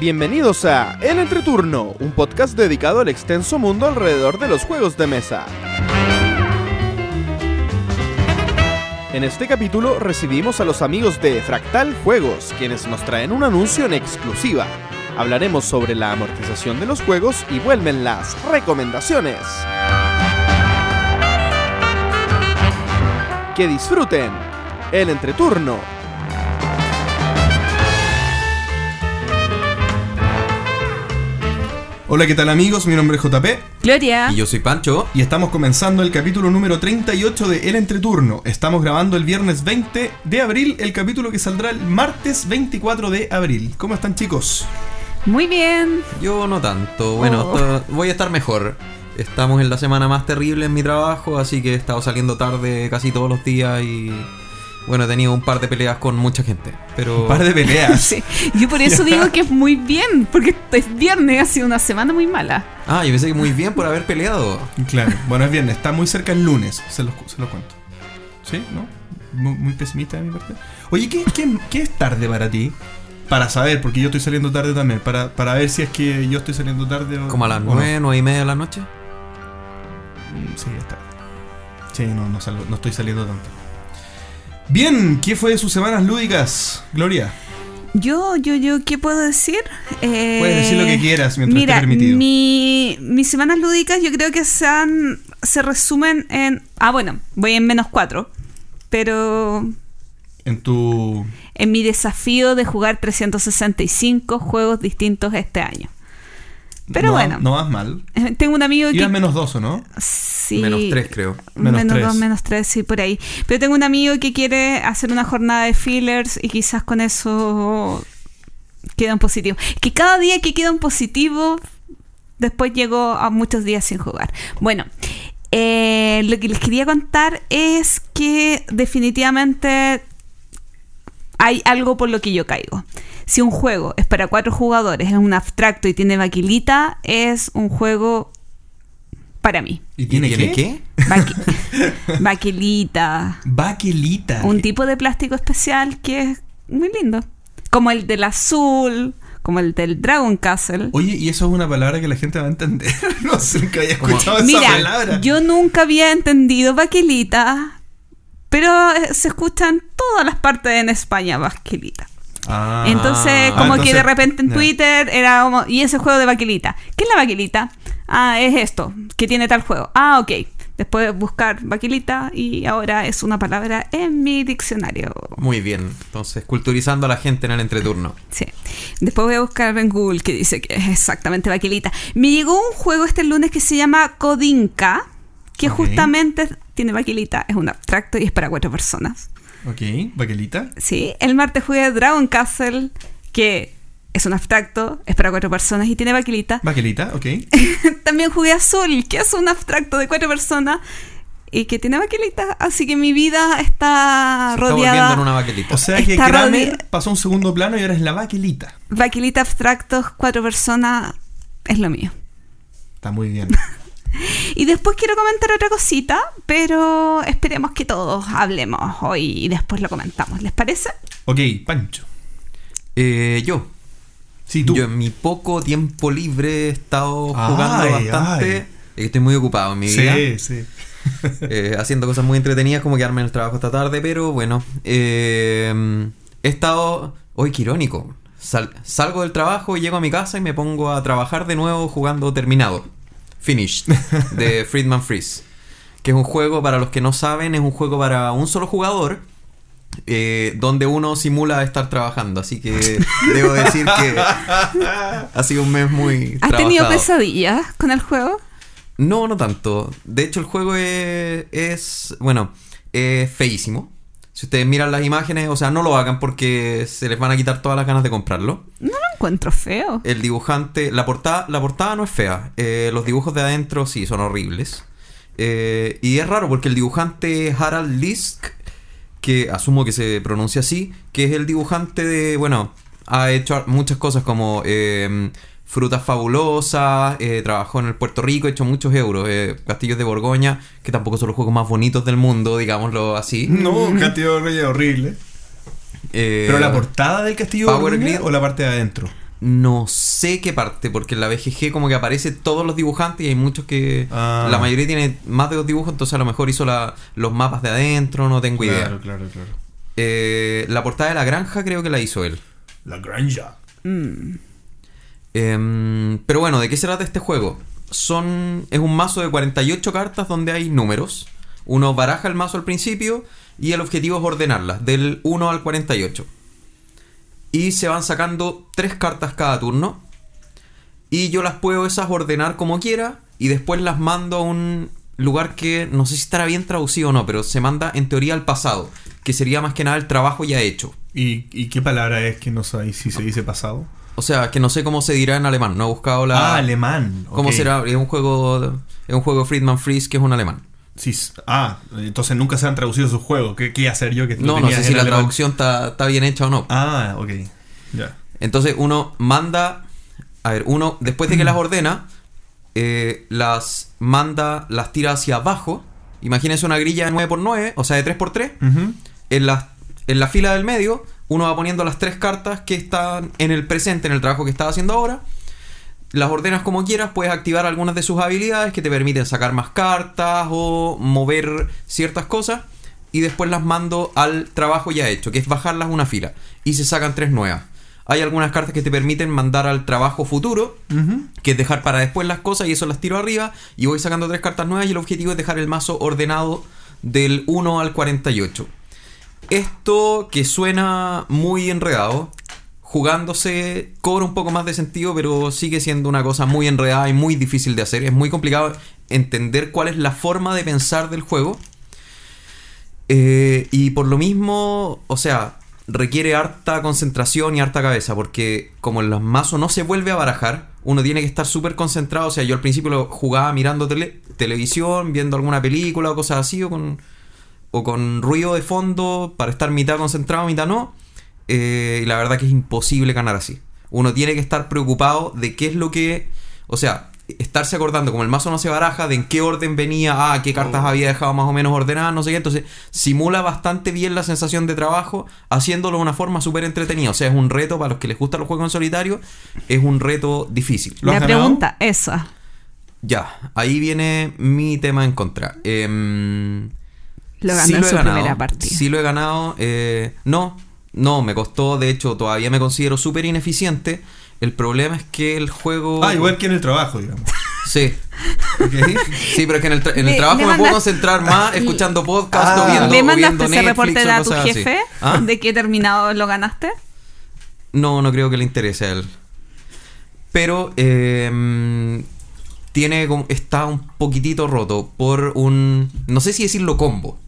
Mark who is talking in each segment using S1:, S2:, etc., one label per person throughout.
S1: Bienvenidos a El Entreturno, un podcast dedicado al extenso mundo alrededor de los juegos de mesa. En este capítulo recibimos a los amigos de Fractal Juegos, quienes nos traen un anuncio en exclusiva. Hablaremos sobre la amortización de los juegos y vuelven las recomendaciones. Que disfruten el entreturno.
S2: Hola, ¿qué tal amigos? Mi nombre es JP
S3: Gloria.
S4: Y yo soy Pancho.
S2: y estamos comenzando el capítulo número 38 de El Entreturno. Estamos grabando el viernes 20 de abril, el capítulo que saldrá el martes 24 de abril. ¿Cómo están chicos?
S3: Muy bien.
S4: Yo no tanto. Bueno,
S3: Oh.
S4: voy a estar mejor. Estamos en la semana más terrible en mi trabajo, así que he estado saliendo tarde casi todos los días y bueno, he tenido un par de peleas con mucha gente. Pero
S2: Un par de peleas.
S3: Sí. Yo por eso digo que es muy bien, porque es viernes, ha sido una semana muy mala.
S4: Ah, yo pensé que muy bien por haber peleado.
S2: Claro, bueno, es viernes, está muy cerca el lunes, se los, se los cuento. ¿Sí? ¿No? Muy, muy pesimista de mi parte. Oye, ¿qué, qué, qué es tarde para ti? Para saber, porque yo estoy saliendo tarde también, para, para ver si es que yo estoy saliendo tarde o
S4: Como a las nueve, nueve y media de la noche.
S2: Sí, es tarde. Sí, no, no, salgo- no estoy saliendo tanto. Bien, ¿qué fue de sus semanas lúdicas, Gloria?
S3: Yo, yo, yo, ¿qué puedo decir? Eh,
S2: Puedes decir lo que quieras mientras
S3: Mira,
S2: esté permitido.
S3: mi, mis semanas lúdicas yo creo que se, han- se resumen en... Ah, bueno, voy en menos cuatro. Pero
S2: En tu...
S3: en mi desafío de jugar 365 juegos distintos este año. Pero
S2: no,
S3: bueno,
S2: No vas mal.
S3: tengo un amigo que...
S2: Ibas menos dos, ¿o no?
S3: Sí.
S4: Menos tres, creo.
S2: Menos
S3: Menos,
S2: tres.
S3: dos, menos tres, sí, por ahí. Pero tengo un amigo que quiere hacer una jornada de fillers y quizás con eso queda en positivo. Que cada día que queda en positivo, después llego a muchos días sin jugar. Bueno, eh, lo que les quería contar es que definitivamente hay algo por lo que yo caigo. Si un juego es para cuatro jugadores, es un abstracto y tiene vaquilita, es un juego para mí.
S2: ¿Y tiene,
S4: ¿Tiene
S2: qué?
S4: qué?
S3: Vaquilita.
S2: Baquelita.
S3: Un tipo de plástico especial que es muy lindo. Como el del azul, como el del Dragon Castle.
S2: Oye, y eso es una palabra que la gente va a entender. no sé, nunca había
S4: Como-
S2: escuchado esa
S3: Mira,
S2: palabra.
S3: yo nunca había entendido vaquilita, pero eh, se escuchan todas las partes en España, vaquilita.
S2: Ah.
S3: Entonces,
S2: Ah,
S3: como que de repente en. Twitter era como, ¿y ese juego de vaquilita? ¿Qué es la vaquilita? Ah, es esto, que tiene tal juego. Ah, ok. Después buscar vaquilita y ahora es una palabra en mi diccionario.
S4: Muy bien. Entonces, culturizando a la gente en el entreturno.
S3: Sí. Después voy a buscar en Google que dice que es exactamente vaquilita. Me llegó un juego este lunes que se llama Codinca, que justamente tiene vaquilita, es un abstracto y es para cuatro personas.
S2: Ok, baquelita.
S3: Sí, el martes jugué Dragon Castle, que es un abstracto, es para cuatro personas y tiene vaquilita.
S2: Baquelita, ok.
S3: También jugué Azul, que es un abstracto de cuatro personas y que tiene vaquilita. Así que mi vida está
S4: Se está volviendo
S3: rodeada.
S4: en una baquelita.
S2: O sea que
S3: Está
S2: Kramer pasó a un segundo plano y ahora es la baquelita.
S3: Vaquilita abstractos, cuatro personas, es lo mío.
S2: Está muy bien.
S3: Y después quiero comentar otra cosita, pero esperemos que todos hablemos hoy y después lo comentamos. ¿Les parece?
S2: Ok, Pancho.
S4: Eh, yo.
S2: Sí, tú.
S4: Yo en mi poco tiempo libre he estado
S2: Ay,
S4: jugando bastante.
S2: ay.
S4: Estoy muy ocupado en mi vida.
S2: sí, sí.
S4: eh, haciendo cosas muy entretenidas como quedarme en el trabajo esta tarde, pero bueno, eh, he estado, hoy qué irónico, Sal- salgo del trabajo y llego a mi casa y me pongo a trabajar de nuevo jugando Terminado, Finished, de Friedman Freeze, que es un juego, para los que no saben, es un juego para un solo jugador. eh, donde uno simula estar trabajando, así que debo decir que ha sido un mes muy
S3: ¿Has tenido pesadillas con el juego?
S4: No, no tanto. De hecho, el juego es, es bueno, es feísimo. Si ustedes miran las imágenes, o sea, no lo hagan porque se les van a quitar todas las ganas de comprarlo.
S3: No lo encuentro feo.
S4: El dibujante, la portada, la portada no es fea. eh, los dibujos de adentro sí son horribles. Eh, y es raro porque el dibujante Harald Lisk, que asumo que se pronuncia así, que es el dibujante de, bueno, ha hecho muchas cosas como eh, Frutas Fabulosas, eh, trabajó en el Puerto Rico, ha hecho muchos euros, eh, Castillos de Borgoña, que tampoco son los juegos más bonitos del mundo, digámoslo así.
S2: No, Castillo de Reyes horrible.
S4: Eh,
S2: Pero la portada del castillo
S4: Power Grid.
S2: o la parte de adentro.
S4: No sé qué parte, porque en la BGG como que aparece todos los dibujantes y hay muchos que...
S2: Ah.
S4: La mayoría tiene más de dos dibujos, entonces a lo mejor hizo la- los mapas de adentro, no tengo idea.
S2: Claro, claro, claro.
S4: Eh, la portada de la granja creo que la hizo él.
S2: La granja.
S4: Em, pero bueno, ¿de qué se trata este juego? Son, es un mazo de 48 cartas donde hay números. Uno baraja el mazo al principio y el objetivo es ordenarlas, del 1 al 48. Y se van sacando tres cartas cada turno. Y yo las puedo esas ordenar como quiera y después las mando a un lugar que no sé si estará bien traducido o no, pero se manda en teoría al pasado, que sería más que nada el trabajo ya hecho.
S2: ¿Y, y qué palabra es que no sabéis si se dice pasado?
S4: O sea, que no sé cómo se dirá en alemán, no he buscado la...
S2: Ah, alemán.
S4: ¿Cómo será? Es un juego es un juego Friedman Freeze que es un alemán.
S2: Sí, ah, entonces nunca se han traducido sus juegos. ¿Qué, qué hacer yo que
S4: No, no sé si la traducción está, está bien hecha o no.
S2: Ah, ok. Ya.
S4: Entonces uno manda, a ver, uno después de que las ordena, eh, las manda, las tira hacia abajo. Imagínense una grilla de 9x9, o sea, de 3x3.
S2: Ujú.
S4: En la, en la fila del medio, uno va poniendo las tres cartas que están en el presente, en el trabajo que estás haciendo ahora. Las ordenas como quieras, puedes activar algunas de sus habilidades que te permiten sacar más cartas o mover ciertas cosas. Y después las mando al trabajo ya hecho, que es bajarlas una fila. Y se sacan tres nuevas. Hay algunas cartas que te permiten mandar al trabajo futuro, que es dejar para después las cosas y eso las tiro arriba y voy sacando tres cartas nuevas y el objetivo es dejar el mazo ordenado del 1 al 48. Esto que suena muy enredado, jugándose cobra un poco más de sentido, pero sigue siendo una cosa muy enredada y muy difícil de hacer. Es muy complicado entender cuál es la forma de pensar del juego. Eh, y por lo mismo, o sea, requiere harta concentración y harta cabeza, porque como el mazo no se vuelve a barajar, uno tiene que estar súper concentrado. O sea, yo al principio lo jugaba mirando tele- televisión, viendo alguna película o cosas así, o con, o con ruido de fondo para estar mitad concentrado, mitad no. Eh, y la verdad que es imposible ganar así. Uno tiene que estar preocupado de qué es lo que. O sea, estarse acordando, como el mazo no se baraja, de en qué orden venía, ah, qué cartas había dejado más o menos ordenadas, no sé qué. Entonces, simula bastante bien la sensación de trabajo, haciéndolo de una forma súper entretenida. O sea, es un reto para los que les gustan los juegos en solitario, es un reto difícil.
S2: ¿Lo has
S3: La
S2: ganado?
S3: pregunta esa.
S4: Ya, ahí viene mi tema en contra. Em,
S3: Lo ganó
S4: sí
S3: en
S4: he
S3: su
S4: ganado,
S3: primera partida.
S4: Sí lo he ganado. eh, no, no, me costó. De hecho, todavía me considero súper ineficiente. El problema es que el juego.
S2: Ah, igual que en el trabajo, digamos.
S4: Sí. Sí, pero es que en el, tra- en el
S3: Le-
S4: trabajo
S3: le
S4: me puedo concentrar más escuchando podcast
S2: Ah.
S4: o viendo,
S3: ¿Le mandaste ese reporte a tu jefe
S4: ¿Ah?
S3: de que terminado lo ganaste?
S4: No, no creo que le interese a él. Pero eh, tiene como- está un poquitito roto por un no sé si decirlo combo.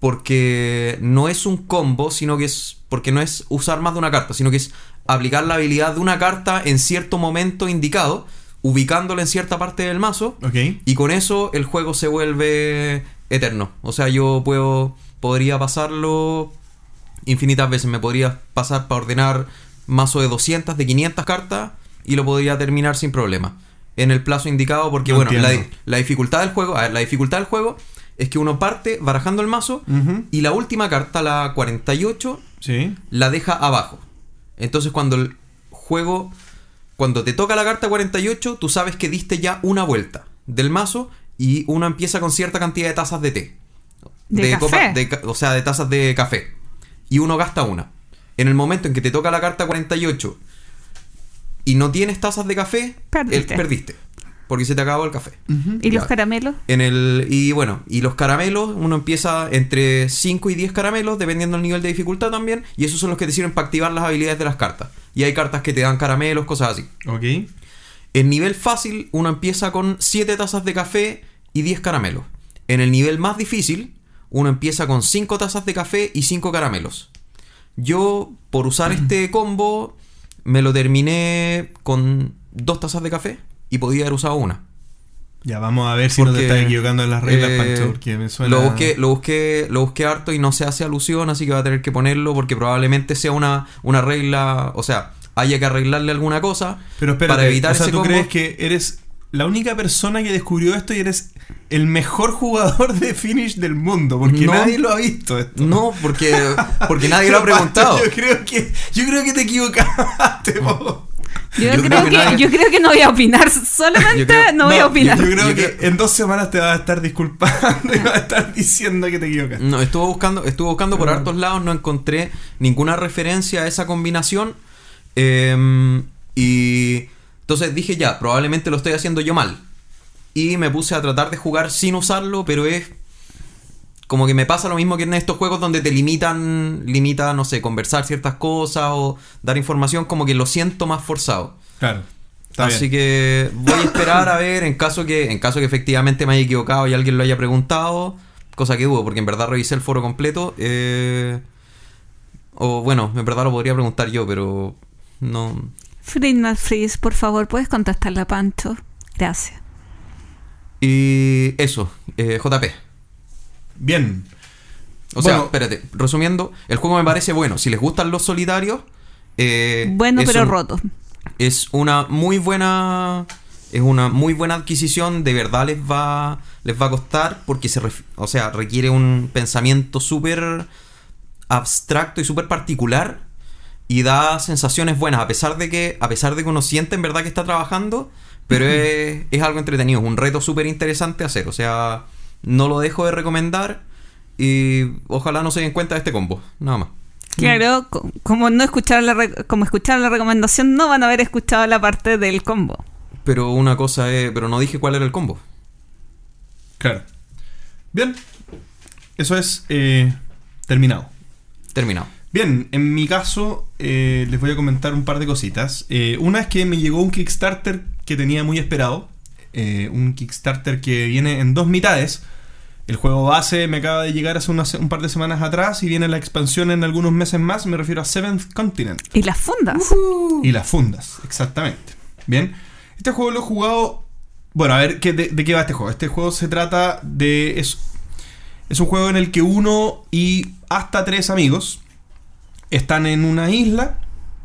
S4: Porque no es un combo, sino que es porque no es usar más de una carta, sino que es aplicar la habilidad de una carta en cierto momento indicado, ubicándola en cierta parte del mazo y con eso el juego se vuelve eterno. O sea, yo puedo. Podría pasarlo infinitas veces. Me podría pasar para ordenar mazo de 200, de 500 cartas y lo podría terminar sin problema. En el plazo indicado, porque
S2: No
S4: bueno, la, la dificultad del juego. A ver, la dificultad del juego es que uno parte barajando el mazo y la última carta, la 48,
S2: Sí.
S4: la deja abajo. Entonces cuando el juego, cuando te toca la carta 48, tú sabes que diste ya una vuelta del mazo y uno empieza con cierta cantidad de tazas de té.
S3: ¿De café?
S4: de ca- o sea, de tazas de café. Y uno gasta una. En el momento en que te toca la carta 48 y no tienes tazas de café,
S3: Perdiste.
S4: eh, perdiste. Porque se te acabó el café.
S3: ¿Y los caramelos?
S4: En el, y bueno, y los caramelos, uno empieza entre 5 y 10 caramelos, dependiendo del nivel de dificultad también, y esos son los que te sirven para activar las habilidades de las cartas. Y hay cartas que te dan caramelos, cosas así.
S2: Ok.
S4: En nivel fácil, uno empieza con 7 tazas de café y 10 caramelos. En el nivel más difícil, uno empieza con 5 tazas de café y 5 caramelos. Yo, por usar este combo, me lo terminé con 2 tazas de café y podía haber usado una.
S2: Ya vamos a ver si no te
S4: Porque,
S2: estás equivocando en las reglas,
S4: eh,
S2: Pancho, porque me suena.
S4: Lo busqué, lo busqué, lo busqué harto y no se hace alusión, así que va a tener que ponerlo porque probablemente sea una, una regla, o sea, haya que arreglarle alguna cosa
S2: Pero espérate,
S4: para evitar
S2: o sea,
S4: ese
S2: ¿tú
S4: combo.
S2: crees que eres la única persona que descubrió esto y eres el mejor jugador de Finish del mundo? Porque
S4: No.
S2: nadie lo ha visto esto.
S4: No, porque, porque nadie lo ha preguntado.
S2: Yo creo que, yo creo que te equivocaste, po.
S3: Yo,
S4: Yo
S3: creo,
S4: creo
S3: que,
S4: que nadie-
S3: yo creo que no voy a opinar. Solamente
S4: creo-
S3: no voy a opinar.
S2: Yo, yo creo
S4: Yo
S2: que en dos semanas te vas a estar disculpando y vas a estar diciendo que te equivocas.
S4: No, estuve buscando, estuve buscando por hartos lados, no encontré ninguna referencia a esa combinación. eh, y entonces dije ya, probablemente lo estoy haciendo yo mal. Y me puse a tratar de jugar sin usarlo, pero es como que me pasa lo mismo que en estos juegos donde te limitan, limita, no sé, conversar ciertas cosas o dar información, como que lo siento más forzado.
S2: Claro. Está
S4: Así
S2: bien.
S4: que voy a esperar a ver en caso que en caso que efectivamente me haya equivocado y alguien lo haya preguntado, cosa que dudo porque en verdad revisé el foro completo. eh, o bueno, en verdad lo podría preguntar yo, pero no.
S3: Friedman Freeze, por favor, ¿puedes contestarle a Pancho? Gracias.
S4: Y eso, eh, JP.
S2: Bien.
S4: O sea,
S2: Bueno.
S4: espérate, resumiendo, el juego me parece bueno. Si les gustan los solitarios, eh,
S3: Bueno, pero
S4: un-
S3: roto.
S4: es una muy buena es una muy buena adquisición de verdad les va les va a costar porque se ref- o sea requiere un pensamiento súper abstracto y súper particular y da sensaciones buenas a pesar de que a pesar de que uno siente en verdad que está trabajando pero es, es algo entretenido es un reto súper interesante hacer o sea no lo dejo de recomendar y ojalá no se den cuenta de este combo nada más
S3: Claro, co- como no escucharon la re- como escucharon la recomendación, no van a haber escuchado la parte del combo.
S4: pero una cosa es pero no dije cuál era el combo
S2: Claro. Bien. Eso es eh, terminado.
S4: terminado
S2: Bien, en mi caso eh, les voy a comentar un par de cositas. Eh, una es que me llegó un Kickstarter que tenía muy esperado. Eh, un Kickstarter que viene en dos mitades. El juego base me acaba de llegar hace unas- un par de semanas atrás y viene la expansión en algunos meses más. Me refiero a Seventh Continent.
S3: Y las fundas.
S2: Y las fundas, exactamente. Bien. Este juego lo he jugado. Bueno, a ver, ¿qué- de, de qué va este juego? Este juego se trata de. Es, es un juego en el que uno y hasta tres amigos están en una isla.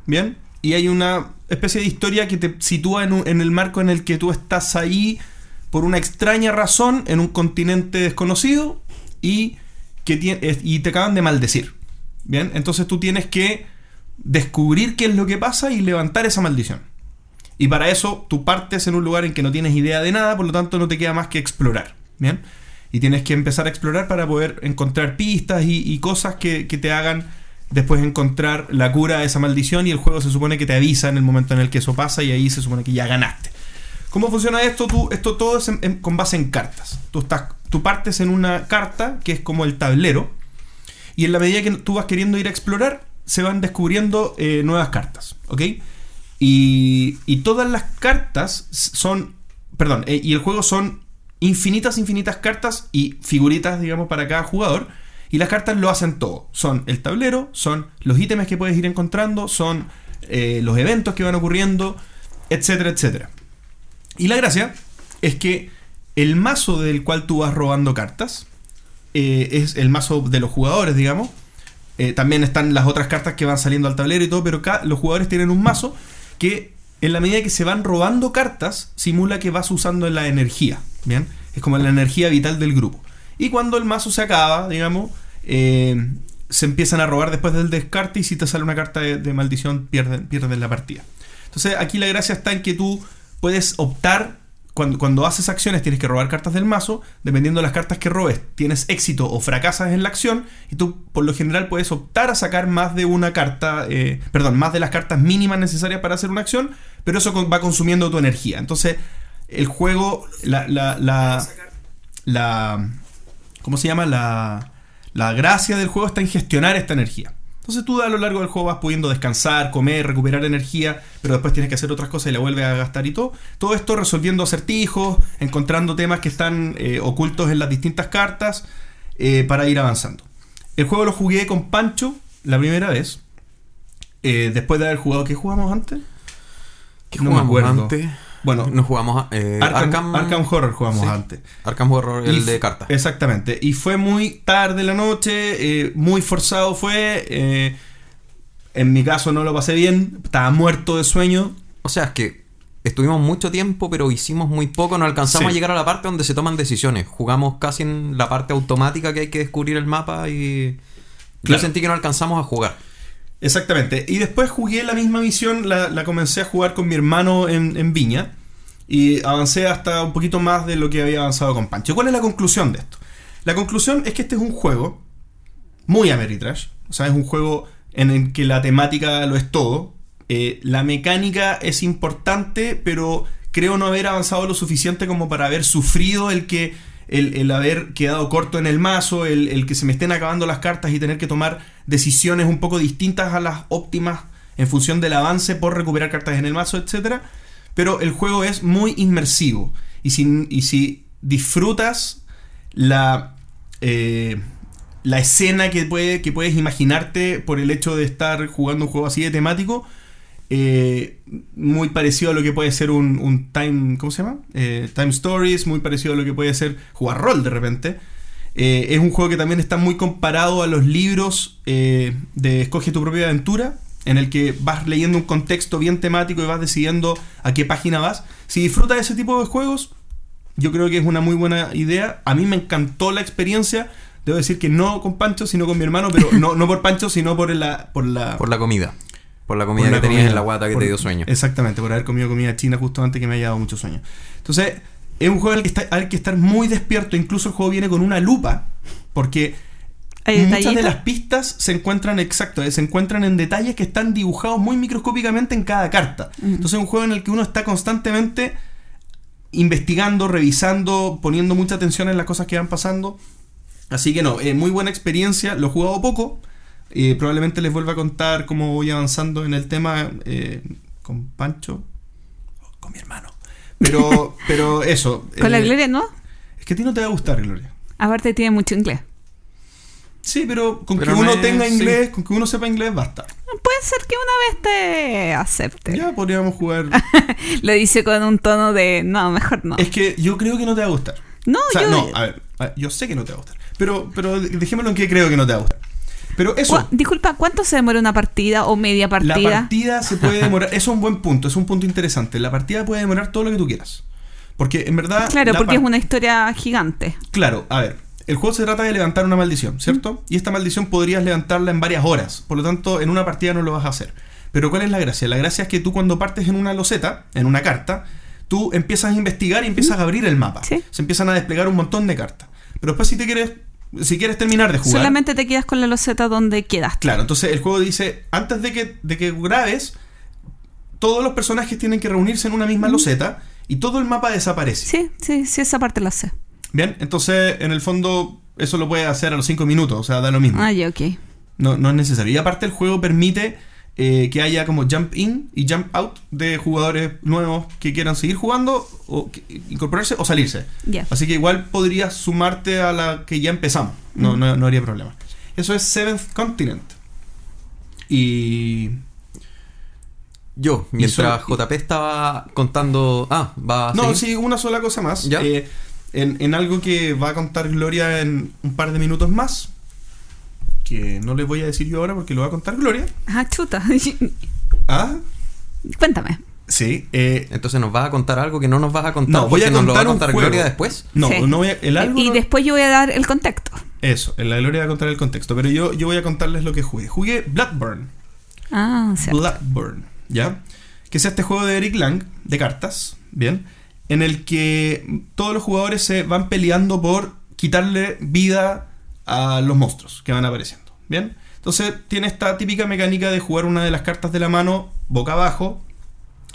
S2: Bien. Y hay una especie de historia que te sitúa en, en el marco en el que tú estás ahí por una extraña razón en un continente desconocido y, que y te acaban de maldecir. Bien. Entonces tú tienes que descubrir qué es lo que pasa y levantar esa maldición. Y para eso tú partes en un lugar en que no tienes idea de nada, por lo tanto no te queda más que explorar. ¿Bien? Y tienes que empezar a explorar para poder encontrar pistas y, y cosas que, que te hagan después encontrar la cura de esa maldición y el juego se supone que te avisa en el momento en el que eso pasa y ahí se supone que ya ganaste. ¿Cómo funciona esto? Tú, esto todo es en- con base en cartas. Tú, estás, tú partes en una carta que es como el tablero y en la medida que tú vas queriendo ir a explorar, se van descubriendo eh, nuevas cartas, ¿ok? Y, y todas las cartas son, perdón, eh, y el juego son infinitas, infinitas cartas y figuritas, digamos, para cada jugador. Y las cartas lo hacen todo. Son el tablero, son los ítems que puedes ir encontrando, son eh, los eventos que van ocurriendo, etcétera, etcétera. Y la gracia es que el mazo del cual tú vas robando cartas eh, es el mazo de los jugadores, digamos. Eh, también están las otras cartas que van saliendo al tablero y todo, pero acá los jugadores tienen un mazo que en la medida que se van robando cartas, simula que vas usando la energía. Bien, es como la energía vital del grupo. Y cuando el mazo se acaba, digamos, eh, se empiezan a robar después del descarte y si te sale una carta de, maldición, pierden, pierden la partida. Entonces aquí la gracia está en que tú puedes optar, cuando, cuando haces acciones tienes que robar cartas del mazo, dependiendo de las cartas que robes, tienes éxito o fracasas en la acción y tú por lo general puedes optar a sacar más de una carta, eh, perdón, más de las cartas mínimas necesarias para hacer una acción, pero eso va consumiendo tu energía. Entonces el juego, la, la ¿Cómo se llama? La, la gracia del juego está en gestionar esta energía. Entonces tú a lo largo del juego vas pudiendo descansar, comer, recuperar energía, pero después tienes que hacer otras cosas y la vuelves a gastar y todo. Todo esto resolviendo acertijos, encontrando temas que están eh, ocultos en las distintas cartas eh, para ir avanzando. El juego lo jugué con Pancho la primera vez. eh, después de haber jugado, ¿qué jugamos antes?
S4: ¿Qué
S2: No me
S4: jugamos
S2: acuerdo.
S4: antes?
S2: Bueno,
S4: Nos jugamos eh,
S2: Arkham, Arkham Horror jugamos
S4: sí.
S2: antes.
S4: Arkham Horror, el
S2: Y
S4: de cartas.
S2: Exactamente. Y fue muy tarde la noche, eh, muy forzado fue. eh, en mi caso no lo pasé bien, estaba muerto de sueño.
S4: O sea, es que estuvimos mucho tiempo, pero hicimos muy poco. No alcanzamos
S2: Sí.
S4: a llegar a la parte donde se toman decisiones. Jugamos casi en la parte automática que hay que descubrir el mapa y. Yo sentí que no alcanzamos a jugar.
S2: Exactamente. Y después jugué la misma misión, la, la comencé a jugar con mi hermano en, en Viña. Y avancé hasta un poquito más de lo que había avanzado con Pancho. ¿Cuál es la conclusión de esto? La conclusión es que este es un juego muy Ameritrash. O sea, es un juego en el que la temática lo es todo. Eh, la mecánica es importante, pero creo no haber avanzado lo suficiente como para haber sufrido el que. El, el haber quedado corto en el mazo, el, el que se me estén acabando las cartas y tener que tomar decisiones un poco distintas a las óptimas en función del avance por recuperar cartas en el mazo, etc. Pero el juego es muy inmersivo. Y si, y si disfrutas la, eh, la escena que, puede, que puedes imaginarte por el hecho de estar jugando un juego así de temático, eh, muy parecido a lo que puede ser un, Time. ¿Cómo se llama? Eh, time Stories, muy parecido a lo que puede ser jugar rol de repente. Eh, es un juego que también está muy comparado a los libros eh, de Escoge tu propia aventura, en el que vas leyendo un contexto bien temático y vas decidiendo a qué página vas. Si disfrutas de ese tipo de juegos, yo creo que es una muy buena idea. A mí me encantó la experiencia. Debo decir que no con Pancho, sino con mi hermano, pero no, no por Pancho, sino por la, por la,
S4: Por la comida. Por la
S2: por
S4: comida
S2: la
S4: que tenías
S2: comida,
S4: en la guata que
S2: por-
S4: te dio sueño.
S2: Exactamente, por haber comido comida china justo antes que me haya dado mucho sueño. Entonces, es un juego al que está, hay que estar muy despierto. Incluso el juego viene con una lupa, porque
S3: ¿Hay
S2: muchas de las pistas se encuentran, exacto, eh, se encuentran en detalles que están dibujados muy microscópicamente en cada carta. Entonces, es un juego en el que uno está constantemente investigando, revisando, poniendo mucha atención en las cosas que van pasando. Así que no, eh, muy buena experiencia. Lo he jugado poco. Eh, probablemente les vuelva a contar cómo voy avanzando en el tema eh, con Pancho o con mi hermano. Pero, pero eso.
S3: Con la
S2: eh,
S3: Gloria, ¿no?
S2: Es que a ti no te va a gustar, Gloria.
S3: Aparte tiene mucho inglés.
S2: Sí, pero con
S4: Pero
S2: que
S4: no
S2: uno tenga
S4: sí.
S2: inglés, con que uno sepa inglés, basta.
S3: Puede ser que una vez te acepte.
S2: Ya podríamos jugar.
S3: Lo dice con un tono de no, mejor no.
S2: es que yo creo que no te va a gustar.
S3: No,
S2: O sea,
S3: yo.
S2: no, a ver, a ver, yo sé que no te va a gustar. Pero, pero dejémoslo en que creo que no te va a gustar. Pero eso,
S3: Cu- Disculpa, ¿cuánto se demora una partida o media
S2: la
S3: partida?
S2: partida se puede demorar. Eso es un buen punto, es un punto interesante. La partida puede demorar todo lo que tú quieras. Porque en verdad.
S3: claro,
S2: la
S3: porque es una historia gigante.
S2: Claro, a ver. El juego se trata de levantar una maldición, ¿cierto? Y esta maldición podrías levantarla en varias horas. Por lo tanto, en una partida no lo vas a hacer. Pero ¿cuál es la gracia? La gracia es que tú cuando partes en una loseta, en una carta, tú empiezas a investigar y empiezas a abrir el mapa.
S3: Sí.
S2: Se empiezan a desplegar un montón de cartas. Pero después si te quieres, si quieres terminar de jugar,
S3: Solamente te quedas con la loseta donde quedaste.
S2: claro, entonces el juego dice, antes de que, de que grabes, todos los personajes tienen que reunirse en una misma loseta y todo el mapa desaparece.
S3: Sí, sí, sí, esa parte la sé.
S2: Bien, entonces en el fondo eso lo puedes hacer a los 5 minutos, o sea, da lo mismo.
S3: Ah, ya, ok.
S2: No, no es necesario. Y aparte el juego permite eh, que haya como jump in y jump out de jugadores nuevos que quieran seguir jugando o que- incorporarse o salirse. Así que igual podrías sumarte a la que ya empezamos. No, no, no haría problema. Eso es Seventh Continent. Y...
S4: Yo, mientras JP estaba contando. Ah, va a
S2: No,
S4: seguir?
S2: sí, una sola cosa más.
S4: ¿Ya?
S2: Eh, en, en algo que va a contar Gloria en un par de minutos más. Que no les voy a decir yo ahora porque lo va a contar Gloria.
S3: Ah, chuta.
S2: Ah,
S3: Cuéntame.
S2: sí. eh,
S4: Entonces nos vas a contar algo que no nos vas a contar.
S2: No, voy a
S4: porque nos lo va a
S2: contar un
S4: contar
S2: juego.
S4: Gloria después.
S2: no,
S3: Sí.
S2: no voy a, el algo
S3: y
S2: no-
S3: después yo voy a dar el contexto.
S2: Eso, en la Gloria va a contar el contexto. Pero yo, yo voy a contarles lo que jugué. Jugué Bloodburn.
S3: Ah, cierto.
S2: Bloodburn, ¿ya? Que es este juego de Eric Lang, de cartas, ¿bien? En el que todos los jugadores se van peleando por quitarle vida a los monstruos que van apareciendo, ¿bien? Entonces tiene esta típica mecánica de jugar una de las cartas de la mano boca abajo,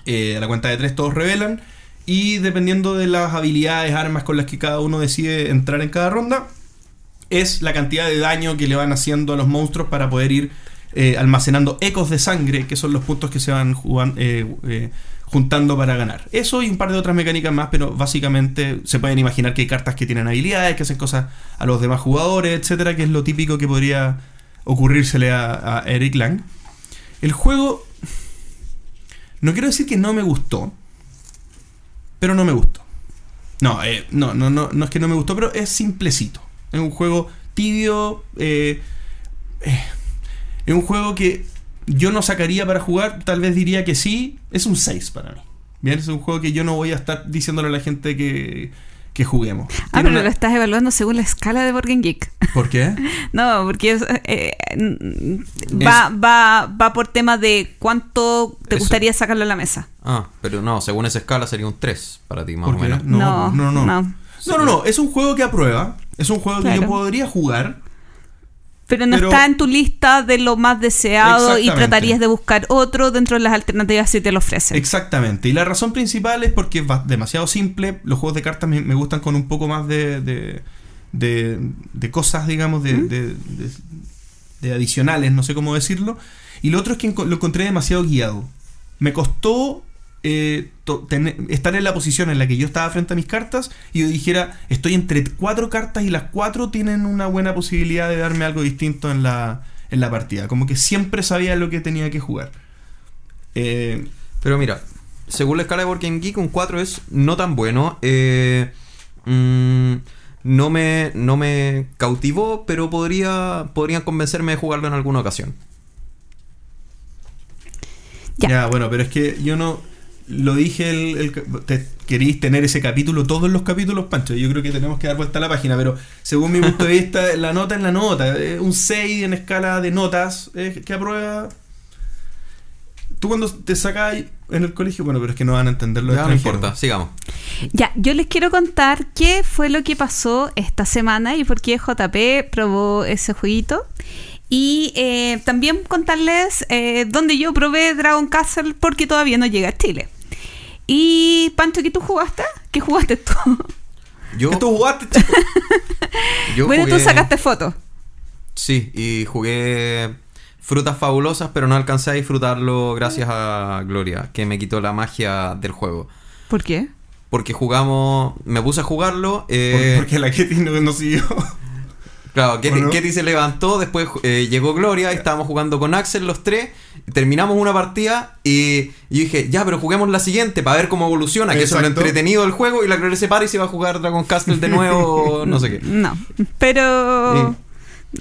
S2: eh, a la cuenta de tres todos revelan, y dependiendo de las habilidades, armas con las que cada uno decide entrar en cada ronda, es la cantidad de daño que le van haciendo a los monstruos para poder ir eh, almacenando ecos de sangre, que son los puntos que se van jugan- eh, eh, juntando para ganar. Eso y un par de otras mecánicas más, pero básicamente se pueden imaginar que hay cartas que tienen habilidades, que hacen cosas a los demás jugadores, etcétera, que es lo típico que podría ocurrírsele a, Eric Lang. El juego. No quiero decir que no me gustó, pero no me gustó. No, eh, no, no, no, no es que no me gustó, pero es simplecito. Es un juego tibio. eh, eh, es un juego que yo no sacaría para jugar. Tal vez diría que sí. Es un 6 para mí. Bien, es un juego que yo no voy a estar diciéndole a la gente que, que juguemos.
S3: Ah,
S2: Tiene
S3: pero
S2: una-
S3: lo estás evaluando según la escala de Borgen Geek.
S2: ¿Por qué?
S3: No, porque es, eh, va, va, va por tema de cuánto te
S4: Eso.
S3: gustaría sacarlo a la mesa.
S4: Ah, pero no, según esa escala sería un 3 para ti, más
S2: ¿Por
S4: o
S2: qué?
S4: menos.
S2: No,
S3: No,
S2: no, no.
S3: no.
S2: No, no, no. Es un juego que aprueba. Es un juego que yo podría jugar.
S3: Pero no
S2: Pero-
S3: está en tu lista de lo más deseado y tratarías de buscar otro dentro de las alternativas si te lo ofrecen.
S2: Exactamente. Y la razón principal es porque es demasiado simple. Los juegos de cartas me, me gustan con un poco más de, de, de- de cosas, digamos, de, de- de- adicionales, no sé cómo decirlo. Y lo otro es que lo encontré demasiado guiado. Me costó eh, estar en la posición en la que yo estaba frente a mis cartas y yo dijera, estoy entre cuatro cartas y las cuatro tienen una buena posibilidad de darme algo distinto en la, en la partida. Como que siempre sabía lo que tenía que jugar. Eh,
S4: Pero mira, según la escala de Working Geek, un 4 es no tan bueno. Eh, mm, no, me, no me cautivó, pero podría, podrían convencerme de jugarlo en alguna ocasión.
S3: Ya.
S2: Ya. bueno, pero es que yo no lo dije el, te, queréis tener ese capítulo, todos los capítulos, Pancho. Yo creo que tenemos que dar vuelta a la página, pero según mi punto de vista, la nota es la nota. Es un 6 en escala de notas eh, que aprueba. Tú cuando te sacas en el colegio, bueno, pero es que no van a entender lo
S4: Ya no importa, sigamos.
S3: Ya, yo les quiero contar qué fue lo que pasó esta semana y por qué JP probó ese jueguito. Y eh, también contarles eh, dónde yo probé Dragon Castle porque todavía no llega a Chile. Y Pancho, ¿qué tú jugaste? ¿Qué jugaste tú?
S4: Yo,
S2: ¿Qué tú jugaste, chico?
S4: yo
S3: bueno, tú sacaste fotos.
S4: Sí, y jugué frutas fabulosas, pero no alcancé a disfrutarlo gracias a Gloria, que me quitó la magia del juego.
S3: ¿Por qué?
S4: Porque jugamos, me puse a jugarlo. eh,
S2: Porque la Ketty no, no siguió.
S4: Claro, Ketty, se levantó, después eh, llegó Gloria y estábamos jugando con Axel los tres. Terminamos una partida y yo dije, ya, pero juguemos la siguiente para ver cómo evoluciona, que eso es lo entretenido del juego. Y la Gloria se para y se va a jugar Dragon Castle de nuevo, no sé qué.
S3: No, pero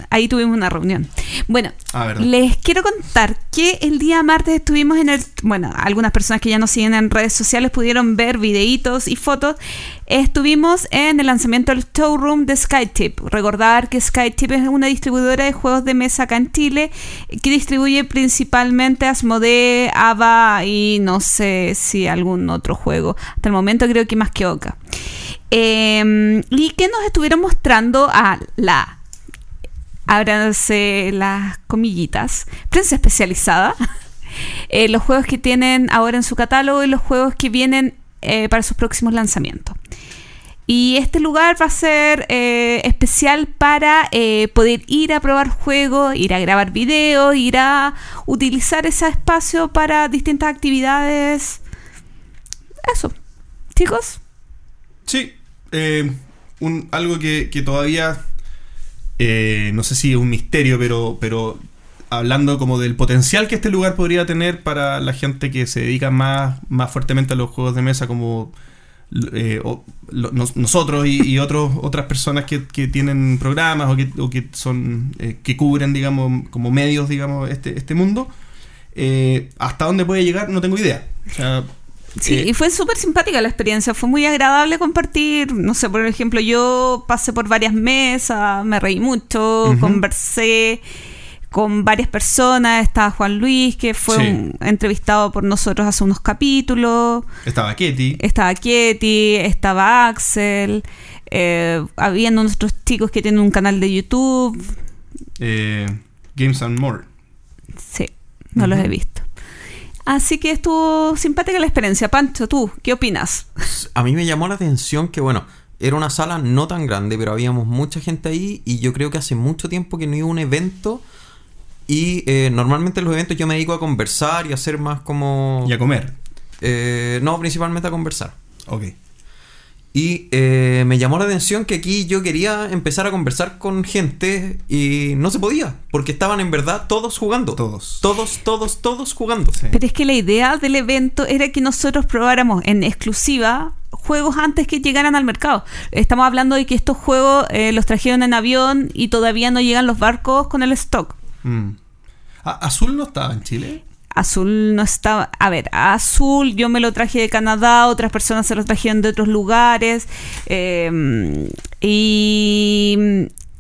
S3: ahí tuvimos una reunión. Bueno,
S2: Ah,
S3: les quiero contar que el día martes estuvimos en el... Bueno, algunas personas que ya nos siguen en redes sociales pudieron ver videitos y fotos. Estuvimos en el lanzamiento del showroom de SkyTip. Recordar que SkyTip es una distribuidora de juegos de mesa acá en Chile que distribuye principalmente Asmodee, Ava y no sé si algún otro juego. Hasta el momento creo que más que Oca. Eh, y que nos estuvieron mostrando a la ábranse las comillitas, prensa especializada, eh, los juegos que tienen ahora en su catálogo y los juegos que vienen eh, para sus próximos lanzamientos. Y este lugar va a ser eh, especial para poder ir a probar juegos, ir a grabar videos, ir a utilizar ese espacio para distintas actividades. Eso. Chicos,
S2: Sí, un, algo que, que todavía eh, no sé si es un misterio, pero, pero hablando como del potencial que este lugar podría tener para la gente que se dedica más, más fuertemente a los juegos de mesa, como eh, nosotros y, y otros, otras personas que, que tienen programas o que, o que son eh, que cubren, digamos, como medios, digamos, este, este mundo. eh, hasta dónde puede llegar no tengo idea. O sea,
S3: Sí,
S2: eh,
S3: y fue súper simpática la experiencia, fue muy agradable compartir, no sé, por ejemplo, yo pasé por varias mesas, me reí mucho,
S2: Ujú.
S3: conversé con varias personas, estaba Juan Luis, que fue
S2: Sí.
S3: un- entrevistado por nosotros hace unos capítulos,
S2: estaba Ketty.
S3: estaba Ketty, estaba Axel, eh, habían otros chicos que tienen un canal de YouTube,
S2: eh, Games and More.
S3: sí, no los he visto. Así que estuvo simpática la experiencia. Pancho, ¿tú qué opinas?
S4: A mí me llamó la atención que, bueno, era una sala no tan grande, pero habíamos mucha gente ahí y yo creo que hace mucho tiempo que no iba a un evento. Y eh, normalmente en los eventos yo me dedico a conversar y a hacer más como...
S2: Y a comer.
S4: eh, no, principalmente a conversar.
S2: Ok.
S4: Y eh, me llamó la atención que aquí yo quería empezar a conversar con gente y no se podía, porque estaban en verdad todos jugando.
S2: Todos.
S4: Todos, todos, todos jugando.
S2: Sí.
S3: Pero es que la idea del evento era que nosotros probáramos en exclusiva juegos antes que llegaran al mercado. Estamos hablando de que estos juegos eh, los trajeron en avión y todavía no llegan los barcos con el stock.
S2: Mm. ¿Azul no estaba en Chile?
S3: Azul no estaba. A ver, Azul yo me lo traje de Canadá, otras personas se lo trajeron de otros lugares. eh, y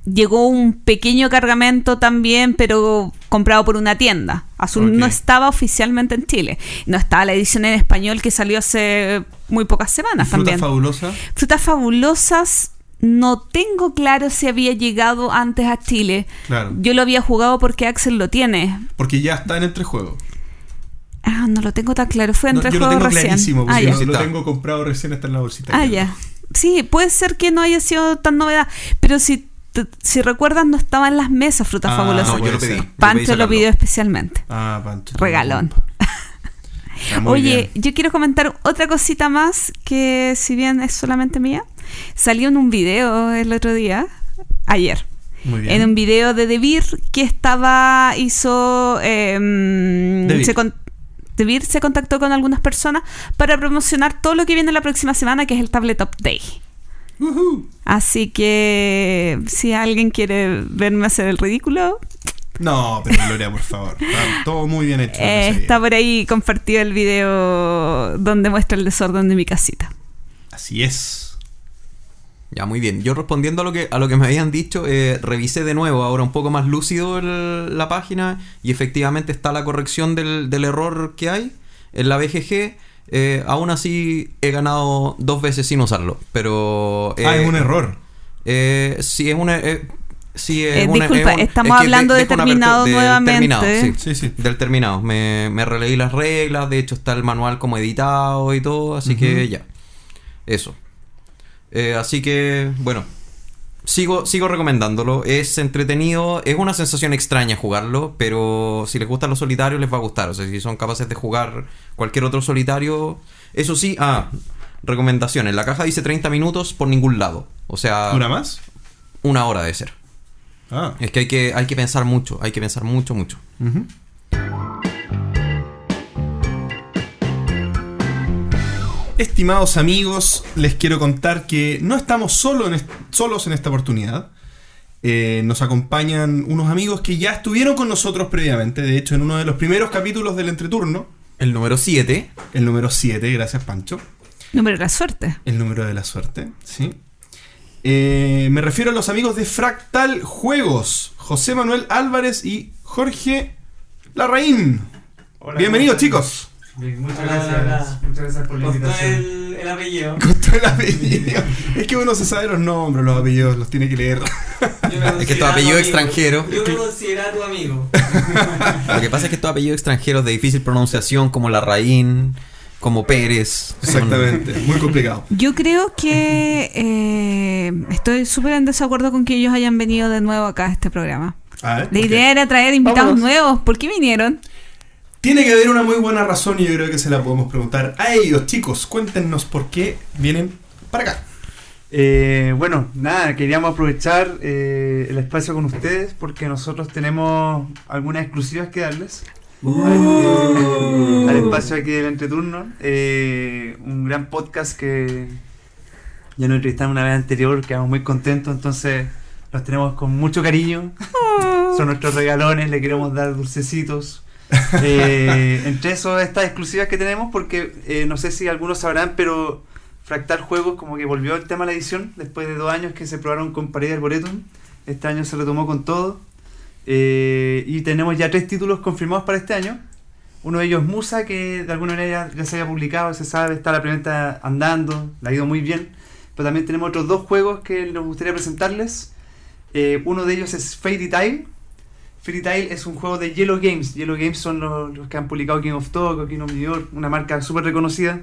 S3: llegó un pequeño cargamento también, pero comprado por una tienda. Azul no estaba oficialmente en Chile. No estaba la edición en español que salió hace muy pocas
S2: ¿Y
S3: semanas
S2: fruta
S3: también.
S2: fabulosa?
S3: Frutas fabulosas. No tengo claro si había llegado antes a Chile.
S2: Claro.
S3: Yo lo había jugado porque Axel lo tiene.
S2: Porque ya está en entre juegos.
S3: Ah, no lo tengo tan claro. Fue
S2: No, yo lo
S3: juegos
S2: tengo
S3: recién.
S2: clarísimo,
S3: Ah,
S2: porque yo lo
S4: está.
S2: tengo comprado recién, está en la bolsita.
S3: Ah, ya. Sí, puede ser que no haya sido tan novedad. Pero si, si recuerdas, no estaba en las mesas frutas
S2: Ah,
S3: fabulosas.
S4: No, yo lo pedí.
S2: ser.
S4: Yo pedí
S3: Pancho lo pidió especialmente.
S2: Ah, Pancho.
S3: Regalón.
S2: Muy
S3: Oye,
S2: bien.
S3: yo quiero comentar otra cosita más que si bien es solamente mía, salió en un video el otro día, ayer,
S2: Muy bien.
S3: en un video de Debir que estaba, hizo... Eh, se con- Se contactó con algunas personas para promocionar todo lo que viene la próxima semana, que es el Tabletop Day. Así que si alguien quiere verme hacer el ridículo,
S2: No, pero Gloria, por favor. Está todo muy bien hecho.
S3: eh, está por ahí compartido el video donde muestra el desorden de mi casita.
S2: Así es.
S4: Ya, muy bien. Yo respondiendo a lo que, a lo que me habían dicho, eh, revisé de nuevo, ahora un poco más lúcido el- la página y efectivamente está la corrección del, del error que hay en la BGG. Eh, aún así he ganado dos veces sin usarlo, pero...
S2: ah,
S4: eh,
S2: es un error.
S4: Eh, sí, es una... eh, sí, es
S3: Eh,
S4: una-
S3: disculpa,
S4: es un-
S3: estamos
S4: es que
S3: hablando de
S4: una
S3: terminado
S4: del
S3: nuevamente.
S4: terminado, sí.
S2: Sí, sí.
S4: Del terminado. Me, me releí las reglas, de hecho está el manual como editado y todo, así que ya. Eso. Eh, así que, bueno. Sigo, sigo recomendándolo. Es entretenido. Es una sensación extraña jugarlo. Pero si les gustan los solitarios, les va a gustar. O sea, si son capaces de jugar cualquier otro solitario. Eso sí, ah, recomendación. En la caja dice 30 minutos por ningún lado. O sea,
S2: ¿Una más?
S4: una hora de ser.
S2: Ah.
S4: Es que hay que, hay que pensar mucho. Hay que pensar mucho, mucho.
S2: Ujú. Estimados amigos, les quiero contar que no estamos solo en est- solos en esta oportunidad. Eh, nos acompañan unos amigos que ya estuvieron con nosotros previamente. De hecho, en uno de los primeros capítulos del entreturno,
S4: El número 7.
S2: el número 7, gracias Pancho.
S3: Número de la suerte.
S2: El número de la suerte, sí. Eh, me refiero a los amigos de Fractal Juegos, José Manuel Álvarez y Jorge Larraín.
S5: Hola,
S2: Bienvenidos chicos.
S5: Muchas gracias. Muchas gracias por la
S6: Costó
S5: invitación.
S6: el, el apellido.
S2: Con todo el apellido. Es que uno se sabe los nombres, los apellidos, los tiene que leer.
S4: Es que tu apellido
S6: tu amigo.
S4: extranjero.
S6: Yo me consideraba tu amigo.
S4: Lo que pasa es que estos apellidos extranjeros de difícil pronunciación, como Larraín, como Pérez. son-
S2: Exactamente, muy complicado.
S3: Yo creo que eh, estoy súper en desacuerdo con que ellos hayan venido de nuevo acá a este programa.
S2: A ver,
S3: La idea era traer invitados
S5: Vámonos.
S3: nuevos. ¿Por qué vinieron?
S2: Tiene que haber una muy buena razón y yo creo que se la podemos preguntar a ellos, chicos. Cuéntenos por qué vienen para acá.
S5: Eh, bueno, nada, queríamos aprovechar eh, el espacio con ustedes porque nosotros tenemos algunas exclusivas que darles. Al, al espacio aquí del entreturno. Eh, un gran podcast que ya nos entrevistaron una vez anterior, quedamos muy contentos, entonces los tenemos con mucho cariño. Son nuestros regalones, le queremos dar dulcecitos. Eh, entre eso, estas exclusivas que tenemos, porque eh, no sé si algunos sabrán, pero Fractal Juegos como que volvió el tema a la edición después de dos años que se probaron con Pared Arboretum. Este año se retomó con todo. Eh, y tenemos ya tres títulos confirmados para este año. Uno de ellos Musa, que de alguna manera ya, ya se había publicado, se sabe, está la preventa andando, le ha ido muy bien. Pero también tenemos otros dos juegos que nos gustaría presentarles. Eh, uno de ellos es Fairy Tail. Fairy Tail es un juego de Yellow Games. Yellow Games son los, los que han publicado King of Tokyo, King of New York, una marca súper reconocida.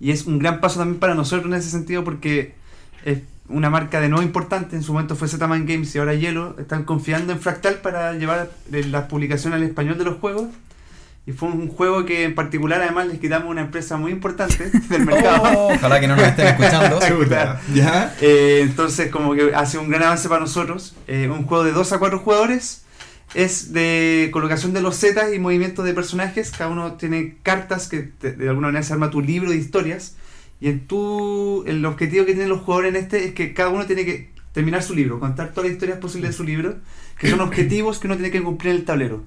S5: Y es un gran paso también para nosotros en ese sentido porque es una marca de nuevo importante. En su momento fue Zetaman Games y ahora Yellow. Están confiando en Fractal para llevar eh, la publicación al español de los juegos. Y fue un juego que en particular además les quitamos una empresa muy importante del mercado.
S4: Ojalá que no nos estén escuchando.
S2: ¿Ya?
S5: Eh, entonces, como que hace un gran avance para nosotros. Eh, un juego de 2 a 4 jugadores. Es de colocación de los zetas y movimientos de personajes. Cada uno tiene cartas que de alguna manera se arma tu libro de historias. Y en tu, el objetivo que tienen los jugadores en este es que cada uno tiene que terminar su libro, contar todas las historias posibles de su libro, que son objetivos que uno tiene que cumplir en el tablero.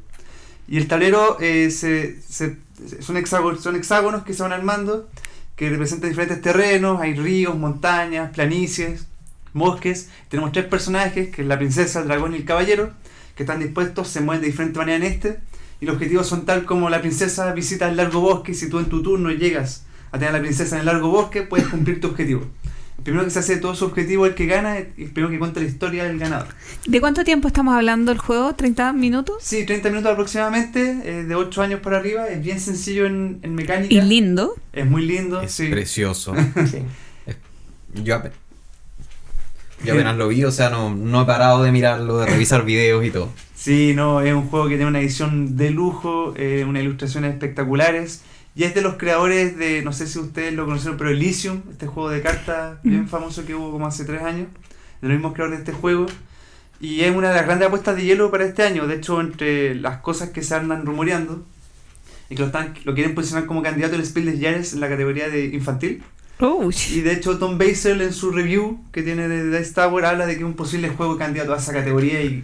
S5: Y el tablero eh, se, se- son, hexágonos, son hexágonos que se van armando, que representan diferentes terrenos, hay ríos, montañas, planicies, bosques. Tenemos tres personajes, que es la princesa, el dragón y el caballero, que están dispuestos, se mueven de diferente manera en este. Y los objetivos son tal como la princesa visita el largo bosque, y si tú en tu turno llegas a tener a la princesa en el largo bosque, puedes cumplir tu objetivo. El primero que se hace todo su objetivo, el que gana, y el primero que cuenta la historia del ganador.
S3: ¿De cuánto tiempo estamos hablando del juego? ¿30 minutos?
S5: Sí, 30 minutos aproximadamente, eh, de 8 años para arriba, es bien sencillo en, en mecánica.
S3: Y lindo.
S5: es muy lindo,
S4: Es
S5: sí.
S4: precioso.
S6: Sí.
S4: Yo, yo apenas lo vi, o sea, no, no he parado de mirarlo, de revisar videos y todo.
S5: Sí, no, es un juego que tiene una edición de lujo, eh, unas ilustraciones espectaculares. Y es de los creadores de, no sé si ustedes lo conocieron, pero Elysium, este juego de cartas bien
S3: Mm.
S5: famoso que hubo como hace tres años, de los mismos creadores de este juego. Y es una de las grandes apuestas de hielo para este año. De hecho, entre las cosas que se andan rumoreando, y que lo, están, lo quieren posicionar como candidato al Spiel des Jahres en la categoría de infantil.
S3: Uy.
S5: Y de hecho Tom Basel en su review que tiene de Dice Tower habla de que es un posible juego candidato a esa categoría y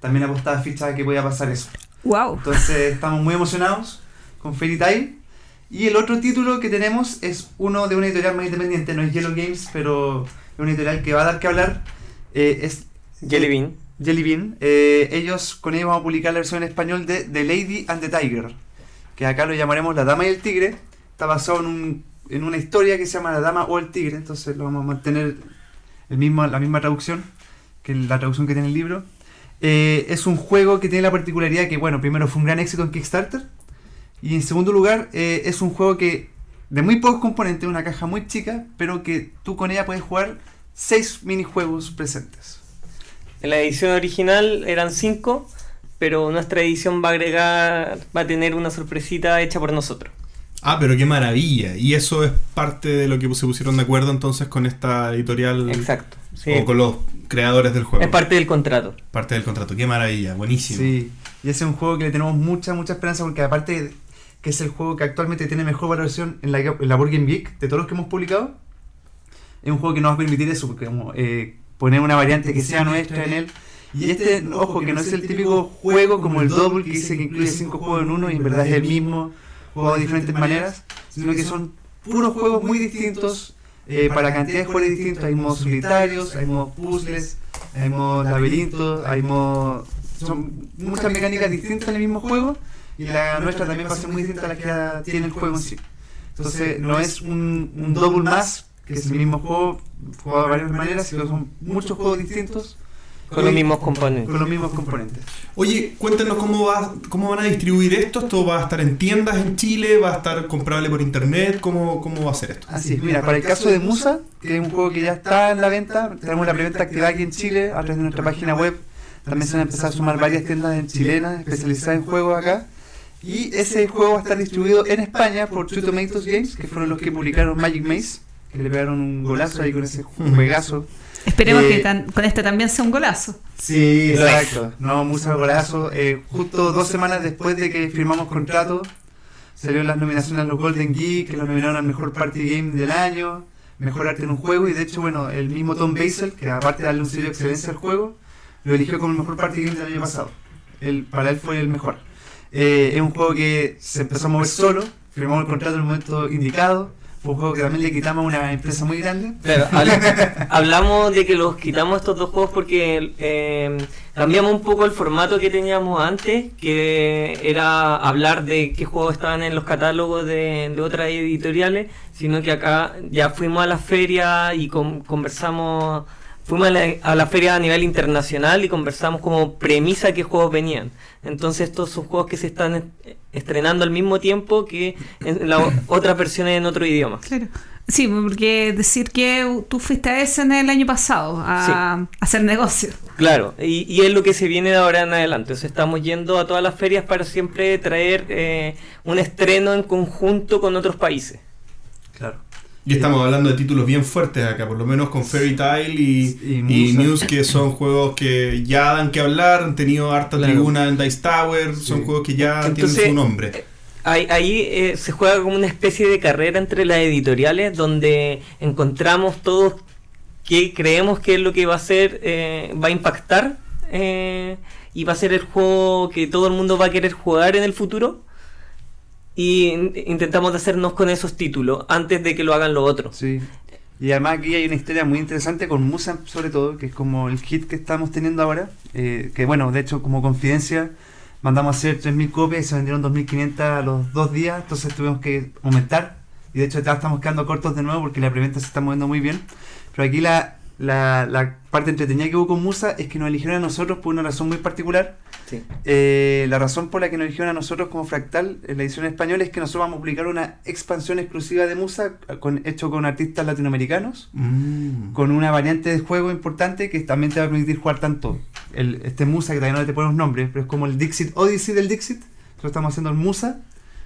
S5: también apostaba fichas a que podía pasar eso.
S3: Wow.
S5: Entonces estamos muy emocionados con Fairy Tail. Y el otro título que tenemos es uno de una editorial más independiente, no es Yellow Games, pero es una editorial que va a dar que hablar. eh, es
S6: Jelly Bean.
S5: Jelly Bean. Eh, ellos, con ellos vamos a publicar la versión en español de The Lady and the Tiger, que acá lo llamaremos La Dama y el Tigre. Está basado en, un, en una historia que se llama La Dama o el Tigre, entonces lo vamos a mantener el mismo, la misma traducción que la traducción que tiene el libro. Eh, es un juego que tiene la particularidad que, bueno, primero fue un gran éxito en Kickstarter, y en segundo lugar, eh, es un juego que de muy pocos componentes, una caja muy chica, pero que tú con ella puedes jugar seis minijuegos presentes.
S6: En la edición original eran 5, pero nuestra edición va a agregar, va a tener una sorpresita hecha por nosotros.
S2: Ah, pero qué maravilla. Y eso es parte de lo que se pusieron de acuerdo entonces con esta editorial
S6: Exacto. sí.
S2: o con los creadores del juego.
S6: Es parte del contrato.
S2: Parte del contrato. Qué maravilla, buenísimo.
S5: Sí, y ese es un juego que le tenemos mucha, mucha esperanza porque aparte que es el juego que actualmente tiene mejor valoración en la, en la Board Game Geek de todos los que hemos publicado, es un juego que nos va a permitir eso, porque como, eh, poner una variante que sea nuestra en él. Y este, ojo, que no es el típico juego como el Double que dice que incluye cinco juegos en uno y en verdad es el mismo, juego de diferentes maneras, sino que son puros juegos muy distintos eh, para cantidad de jugadores distintos. Hay modos solitarios, hay modos puzzles, hay modos laberintos, hay modos... Son muchas mecánicas distintas en el mismo juego y la nuestra también va a ser muy distinta a la que tiene el juego en sí. Entonces no es un, un double más, que es el mismo juego jugado de varias maneras, sino son muchos juegos distintos
S6: Con los mismos componentes.
S5: con los mismos componentes.
S2: Oye, cuéntanos cómo va, cómo van a distribuir esto. ¿Esto va a estar en tiendas en Chile? ¿Va a estar comprable por internet? ¿Cómo, cómo va a ser esto?
S5: Así mira, para el caso de Musa, que es un juego que ya está en la venta, tenemos la preventa activada aquí en Chile a través de nuestra página web. También se van a empezar a sumar varias tiendas en chilenas especializadas en juegos acá. Y ese juego va a estar distribuido en España por Two Tomatoes Games, que fueron los que publicaron Magic Maze, que le pegaron un golazo ahí con ese juegazo.
S3: Esperemos
S5: Eh,
S3: que tan- con este también sea un golazo.
S5: Sí, exacto. No, Musa Golazo. Eh, justo dos semanas después de que firmamos contrato, salieron las nominaciones a los Golden Geek, que lo nominaron al mejor party game del año, mejor arte en un juego, y de hecho, bueno, el mismo Tom Basel, que aparte de darle un sello de excelencia al juego, lo eligió como el mejor party game del año pasado. Él, para él fue el mejor. Eh, es un juego que se empezó a mover solo, firmamos el contrato en el momento indicado, fue un juego que también le quitamos a una empresa muy grande.
S6: Claro, hablamos de que los quitamos estos dos juegos porque eh, cambiamos un poco el formato que teníamos antes, que era hablar de qué juegos estaban en los catálogos de, de otras editoriales, sino que acá ya fuimos a la feria y con- conversamos, fuimos a la, a la feria a nivel internacional y conversamos como premisa qué juegos venían. Entonces estos son juegos que se están est- estrenando al mismo tiempo que en la otras versiones en otro idioma.
S3: Claro. Sí, porque decir que tú fuiste a ese en el año pasado a hacer negocio.
S6: Claro, y, y es lo que se viene de ahora en adelante. O sea, estamos yendo a todas las ferias para siempre traer eh, un estreno en conjunto con otros países.
S5: Claro.
S2: Y estamos hablando de títulos bien fuertes acá, por lo menos con Fairy Tail y,
S5: Y.
S2: Muse, que son juegos que ya dan que hablar, han tenido harta
S6: Claro.
S2: tribuna en Dice Tower, son
S5: Sí.
S2: juegos que ya
S6: Entonces,
S2: tienen su nombre.
S6: Ahí, ahí, eh, se juega como una especie de carrera entre las editoriales donde encontramos todos que creemos que es lo que va a ser, eh, va a impactar. eh, y va a ser el juego que todo el mundo va a querer jugar en el futuro. Y in- intentamos hacernos con esos títulos antes de que lo hagan los otros.
S5: Sí. Y además aquí hay una historia muy interesante con Musa, sobre todo, que es como el hit que estamos teniendo ahora. eh, que bueno, de hecho, como confidencia, mandamos a hacer 3.000 copias y se vendieron 2.500 a los dos días, entonces tuvimos que aumentar. Y de hecho, ya estamos quedando cortos de nuevo porque la preventa se está moviendo muy bien. Pero aquí la, la, la parte entretenida que hubo con Musa es que nos eligieron a nosotros por una razón muy particular.
S6: Sí.
S5: Eh, la razón por la que nos eligieron a nosotros como Fractal en la edición española es que nosotros vamos a publicar una expansión exclusiva de Musa con, hecho con artistas latinoamericanos,
S2: Mm.
S5: con una variante de juego importante que también te va a permitir jugar tanto el, este Musa, que todavía no te ponemos nombre, pero es como el Dixit Odyssey del Dixit. Nosotros estamos haciendo el Musa,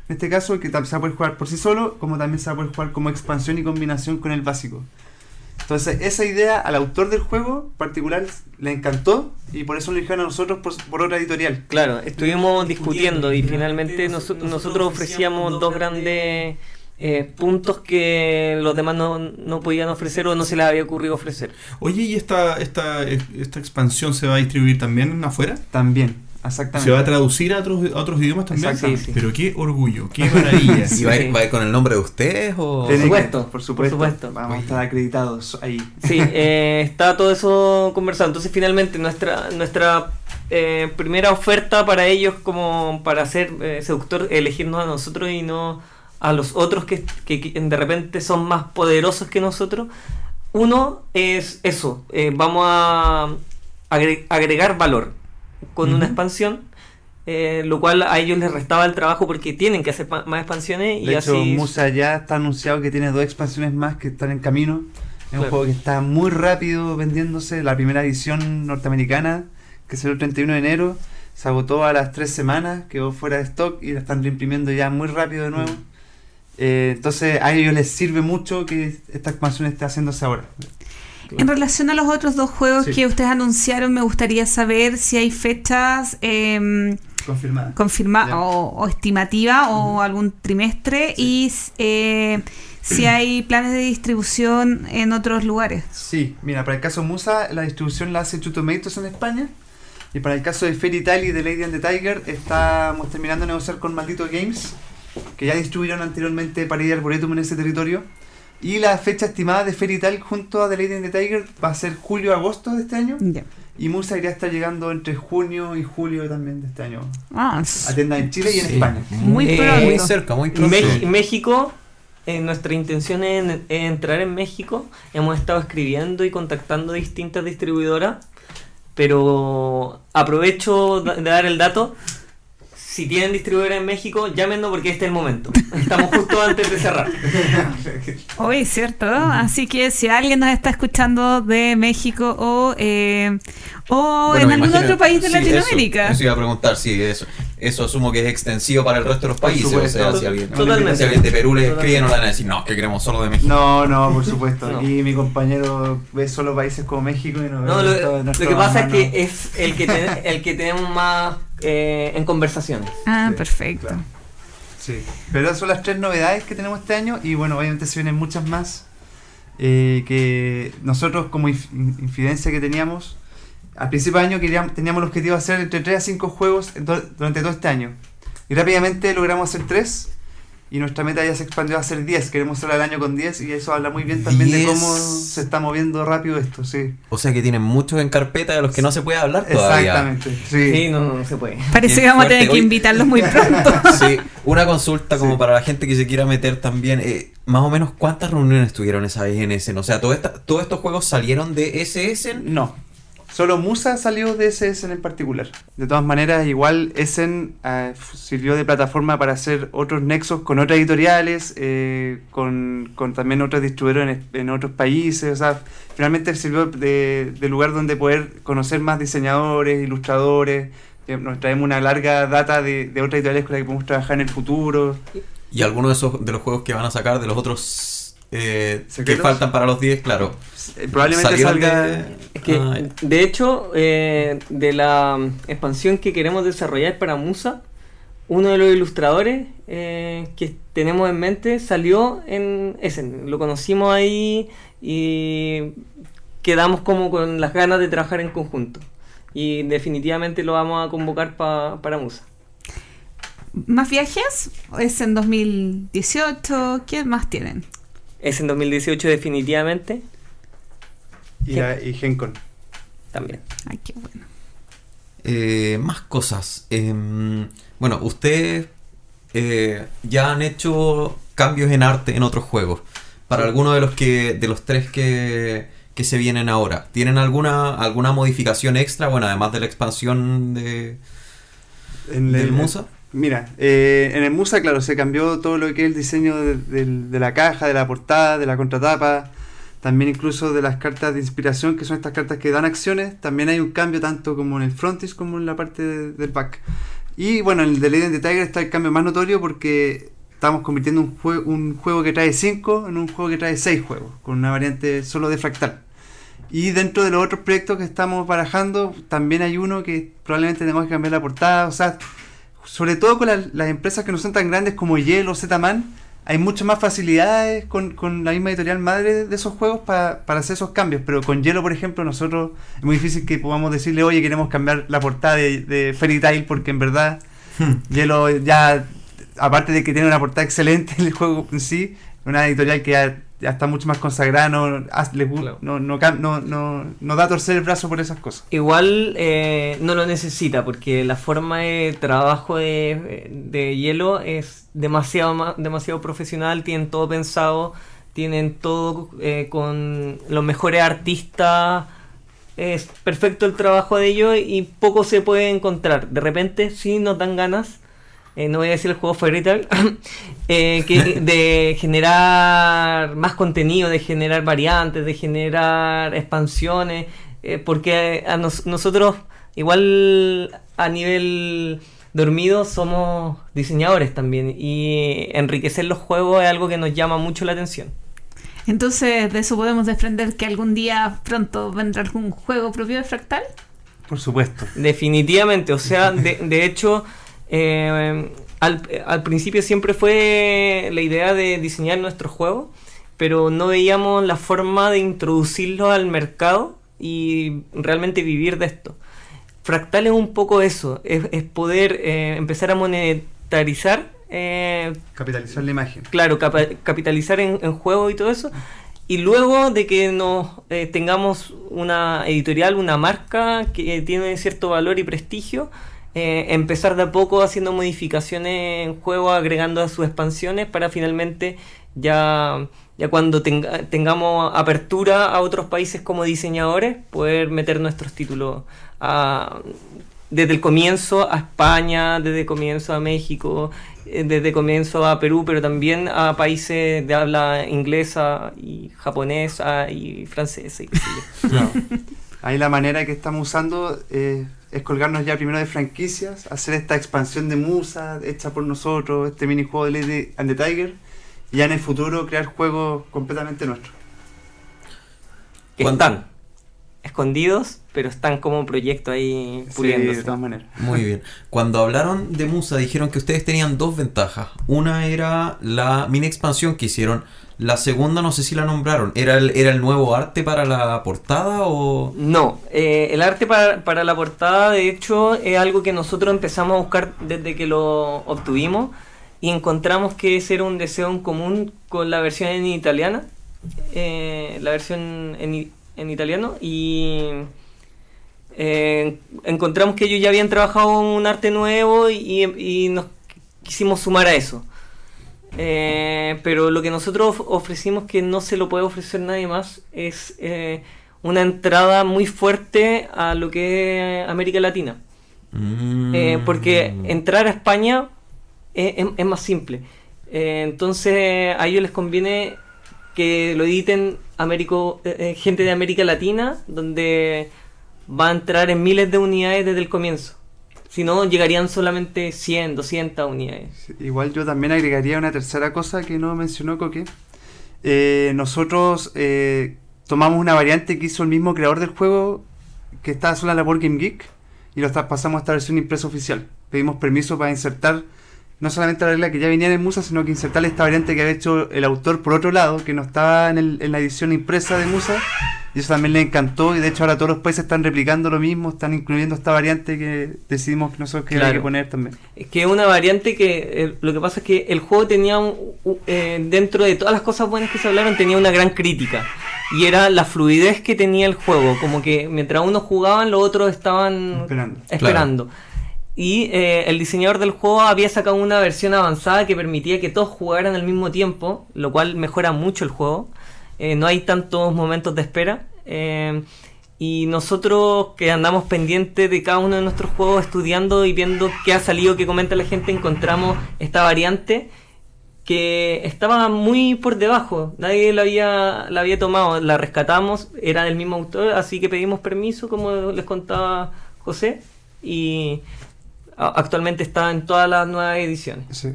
S5: en este caso, que se va a poder jugar por sí solo, como también se va a poder jugar como expansión y combinación con el básico. Entonces, esa idea al autor del juego particular le encantó y por eso lo eligieron a nosotros por, por otra editorial.
S6: Claro, estuvimos discutiendo y finalmente noso- nosotros ofrecíamos dos grandes eh, puntos que los demás no, no podían ofrecer o no se les había ocurrido ofrecer.
S2: Oye, ¿y esta, esta, esta expansión se va a distribuir también afuera?
S5: También, exactamente.
S2: ¿Se va a traducir a otros, a otros idiomas también?
S5: Exactamente.
S6: Sí, sí.
S2: Pero qué orgullo, qué maravilla.
S4: ¿Y va a, ir, va a ir con el nombre de ustedes o...?
S5: Que-
S6: supuesto,
S5: por supuesto.
S6: por supuesto.
S5: Vamos a estar acreditados ahí.
S6: Sí, eh, está todo eso conversado. Entonces finalmente nuestra nuestra eh, primera oferta para ellos como para ser eh, seductor, elegirnos a nosotros y no a los otros que, que- que de repente son más poderosos que nosotros. Uno es eso, eh, vamos a agre- agregar valor con una expansión, eh, lo cual a ellos les restaba el trabajo porque tienen que hacer más expansiones y
S5: De hecho,
S6: así...
S5: Musa ya está anunciado que tiene dos expansiones más que están en camino. Es un juego que está muy rápido vendiéndose. La primera edición norteamericana, que salió el 31 de enero, se agotó a las tres semanas, quedó fuera de stock y la están reimprimiendo ya muy rápido de nuevo. Eh, entonces a ellos les sirve mucho que esta expansión esté haciéndose ahora.
S3: En relación a los otros dos juegos
S5: Sí.
S3: que ustedes anunciaron, me gustaría saber si hay fechas eh,
S5: Confirmada.
S3: confirmadas
S5: Ya.
S3: o, o estimativas o algún trimestre y eh, si hay planes de distribución en otros lugares.
S5: Sí, mira, para el caso Musa, la distribución la hace Two Tomatoes en España. Y para el caso de Fairy Tail y de Lady and the Tiger, estamos terminando de negociar con Maldito Games, que ya distribuyeron anteriormente para ir Arboretum en ese territorio. Y la fecha estimada de Fairy Tail junto a The Lady and the Tiger va a ser julio-agosto de este año.
S3: Ya.
S5: Y Musa iría a estar llegando entre junio y julio también de este año.
S3: Ah,
S5: A tiendas en Chile y en. España.
S3: Muy
S6: Eh,
S3: pronto.
S4: Muy cerca, muy pronto.
S6: Mex- México, eh, nuestra intención es en- es entrar en México. Hemos estado escribiendo y contactando distintas distribuidoras, pero aprovecho de dar el dato. Si tienen distribuidora en México, llámenos porque este es el momento. Estamos justo antes de cerrar.
S3: Hoy, ¿cierto? Así que si alguien nos está escuchando de México o, eh, o
S4: Bueno,
S3: en algún
S4: imagino-
S3: otro país de
S4: sí,
S3: Latinoamérica.
S4: Eso, eso iba a preguntar, sí, eso. Eso asumo que es extensivo para el resto de los países. O
S5: supuesto.
S4: sea,
S6: To-
S4: si alguien,
S6: totalmente.
S4: si alguien de Perú le escribe, no le van a decir, no, que queremos solo de México.
S5: No, no, por supuesto.
S6: No.
S5: Aquí mi compañero ve solo países como México y no,
S6: No,
S5: ve
S6: lo,
S5: nuestro-
S6: lo que pasa es que es el que, ten- el que tenemos más eh, en conversaciones.
S3: Ah,
S5: Sí,
S3: perfecto.
S5: claro. Sí, pero esas son las tres novedades que tenemos este año y bueno, obviamente se vienen muchas más eh, que nosotros como inf- infidencia que teníamos, al principio de año queríamos, teníamos el objetivo de hacer entre 3 a 5 juegos durante todo este año y rápidamente logramos hacer 3 y nuestra meta ya se expandió a hacer 10, queremos cerrar el año con 10 y eso habla muy bien también de
S4: 10.
S5: cómo se está moviendo rápido esto, sí.
S4: O sea que tienen muchos en carpeta de los que no se puede hablar todavía.
S5: Exactamente, sí.
S6: Sí, no, no se puede.
S3: Parece
S4: Bien
S3: que vamos a tener que invitarlos muy pronto.
S4: Sí, una consulta como
S5: Sí.
S4: para la gente que se quiera meter también. eh, más o menos, ¿cuántas reuniones tuvieron esa vez en Essen? O sea, ¿todo esta- ¿todos estos juegos salieron de ese Essen?
S5: No. Solo Musa salió de ese Essen en particular. De todas maneras, igual Essen f- sirvió de plataforma para hacer otros nexos con otras editoriales, eh, con, también otros distribuidores en, en otros países. O sea, finalmente sirvió de, de lugar donde poder conocer más diseñadores, ilustradores. Eh, Nos traemos una larga data de, de otras editoriales con las que podemos trabajar en el futuro.
S4: Y algunos de esos de los juegos que van a sacar de los otros eh, que faltan para los 10, claro.
S5: Eh, probablemente salga...
S4: de-
S6: Es que,
S4: Ah,
S6: de hecho, eh, de la mm, expansión que queremos desarrollar para Musa, uno de los ilustradores eh, que tenemos en mente salió en Essen. Lo conocimos ahí y quedamos como con las ganas de trabajar en conjunto. Y definitivamente lo vamos a convocar pa- para Musa.
S3: ¿Más viajes? ¿Es en 2018? ¿Qué más tienen?
S6: Es en 2018 definitivamente
S5: Y, la- y Gencon.
S6: también.
S3: Ay, qué bueno.
S4: Eh, más cosas. Em, bueno, ustedes eh, ya han hecho cambios en arte en otros juegos. Para alguno de los que de los tres que, que se vienen ahora, ¿tienen alguna alguna modificación extra? Bueno, además de la expansión de,
S5: En
S4: del
S5: el-
S4: Musa.
S5: Mira, eh, en el Musa, claro, se cambió todo lo que es el diseño de, la caja, de la portada, de la contratapa, también incluso de las cartas de inspiración, que son estas cartas que dan acciones. También hay un cambio tanto como en el frontis como en la parte de- del back. Y bueno, en el de Legend Tiger está el cambio más notorio porque estamos convirtiendo un, jue- un juego que trae 5 en un juego que trae 6 juegos, con una variante solo de fractal. Y dentro de los otros proyectos que estamos barajando, también hay uno que probablemente tengamos que cambiar la portada. O sea, sobre todo con las, las empresas que no son tan grandes como Yellow o Z-Man, hay muchas más facilidades con, con la misma editorial madre de esos juegos pa- para hacer esos cambios. Pero con Yellow, por ejemplo, nosotros es muy difícil que podamos decirle, oye, queremos cambiar la portada de, de Fairy Tail porque en verdad Yellow ya, aparte de que tiene una portada excelente en el juego en sí, una editorial que ya, ya está mucho más consagrada, no,
S6: Claro.
S5: no, no, no, no, no da a torcer el brazo por esas cosas.
S6: Igual eh, no lo necesita porque la forma de trabajo de, de Hielo es demasiado, ma- demasiado profesional, tienen todo pensado, tienen todo eh, con los mejores artistas, es perfecto el trabajo de ellos y poco se puede encontrar. De repente sí nos dan ganas, eh, no voy a decir el juego Fairy Tail, eh, que, de generar más contenido, de generar variantes, de generar expansiones, eh, porque a nos- nosotros igual a nivel dormido somos diseñadores también y enriquecer los juegos es algo que nos llama mucho la atención.
S3: Entonces, de eso podemos desprender que algún día pronto vendrá algún juego propio de Fractal.
S5: Por supuesto.
S6: Definitivamente, o sea, de, de hecho, eh, al, al principio siempre fue la idea de diseñar nuestro juego, pero no veíamos la forma de introducirlo al mercado y realmente vivir de esto. Fractal es un poco eso, es, es poder eh, empezar a monetarizar, eh,
S5: Capitalizar la imagen.
S6: claro, capa- capitalizar en, en juegos y todo eso. Y luego de que nos eh, tengamos una editorial, una marca que tiene cierto valor y prestigio, eh, empezar de a poco haciendo modificaciones en juego, agregando a sus expansiones para finalmente ya, ya cuando tenga- tengamos apertura a otros países como diseñadores, poder meter nuestros títulos desde el comienzo a España, desde el comienzo a México, eh, desde el comienzo a Perú, pero también a países de habla inglesa y japonesa y francesa y.
S5: Claro. Ahí la manera que estamos usando eh, es colgarnos ya primero de franquicias, hacer esta expansión de Musa hecha por nosotros, este minijuego de Lady and the Tiger, y ya en el futuro crear juegos completamente nuestros.
S6: Que están escondidos, pero están como proyecto ahí
S5: Sí,
S6: puliéndose.
S5: de todas maneras.
S4: Muy bien. Cuando hablaron de Musa dijeron que ustedes tenían dos ventajas. Una era la mini expansión que hicieron. La segunda no sé si la nombraron. ¿Era el, era el nuevo arte para la portada o...?
S6: No, eh, el arte para, para la portada de hecho es algo que nosotros empezamos a buscar desde que lo obtuvimos y encontramos que ese era un deseo en común con la versión en italiana, eh, la versión en, en italiano y eh, encontramos que ellos ya habían trabajado un arte nuevo y, y nos quisimos sumar a eso. Eh, pero lo que nosotros of- ofrecimos que no se lo puede ofrecer nadie más es eh, una entrada muy fuerte a lo que es América Latina.
S4: Mm.
S6: Eh, porque entrar a España es, es- es más simple. Eh, entonces a ellos les conviene que lo editen Américo- gente de América Latina, donde va a entrar en miles de unidades desde el comienzo. Si no, llegarían solamente 100, 200 unidades.
S5: Igual yo también agregaría una tercera cosa que no mencionó Coque. Eh, nosotros eh, tomamos una variante que hizo el mismo creador del juego, que está sola en la Board Game Geek, y lo traspasamos a esta versión impresa oficial. Pedimos permiso para insertar no solamente la regla que ya venía en el Musa, sino que insertarle esta variante que había hecho el autor por otro lado, que no estaba en, el- en la edición impresa de Musa. Y eso también le encantó. Y de hecho, ahora todos los países están replicando lo mismo, están incluyendo esta variante que decidimos que nosotros que había
S6: Claro.
S5: que poner también.
S6: Es que es una variante que eh, lo que pasa es que el juego tenía un- un- eh, dentro de todas las cosas buenas que se hablaron tenía una gran crítica y era la fluidez que tenía el juego como que mientras unos jugaban los otros estaban
S5: Esperando.
S6: esperando. Y eh, el diseñador del juego había sacado una versión avanzada que permitía que todos jugaran al mismo tiempo lo cual mejora mucho el juego. Eh, no hay tantos momentos de espera. Eh, y nosotros que andamos pendientes de cada uno de nuestros juegos, estudiando y viendo qué ha salido, qué comenta la gente, encontramos esta variante que estaba muy por debajo. Nadie la había, la había tomado, la rescatamos, era del mismo autor, así que pedimos permiso, como les contaba José, y actualmente está en todas las nuevas ediciones.
S5: Sí.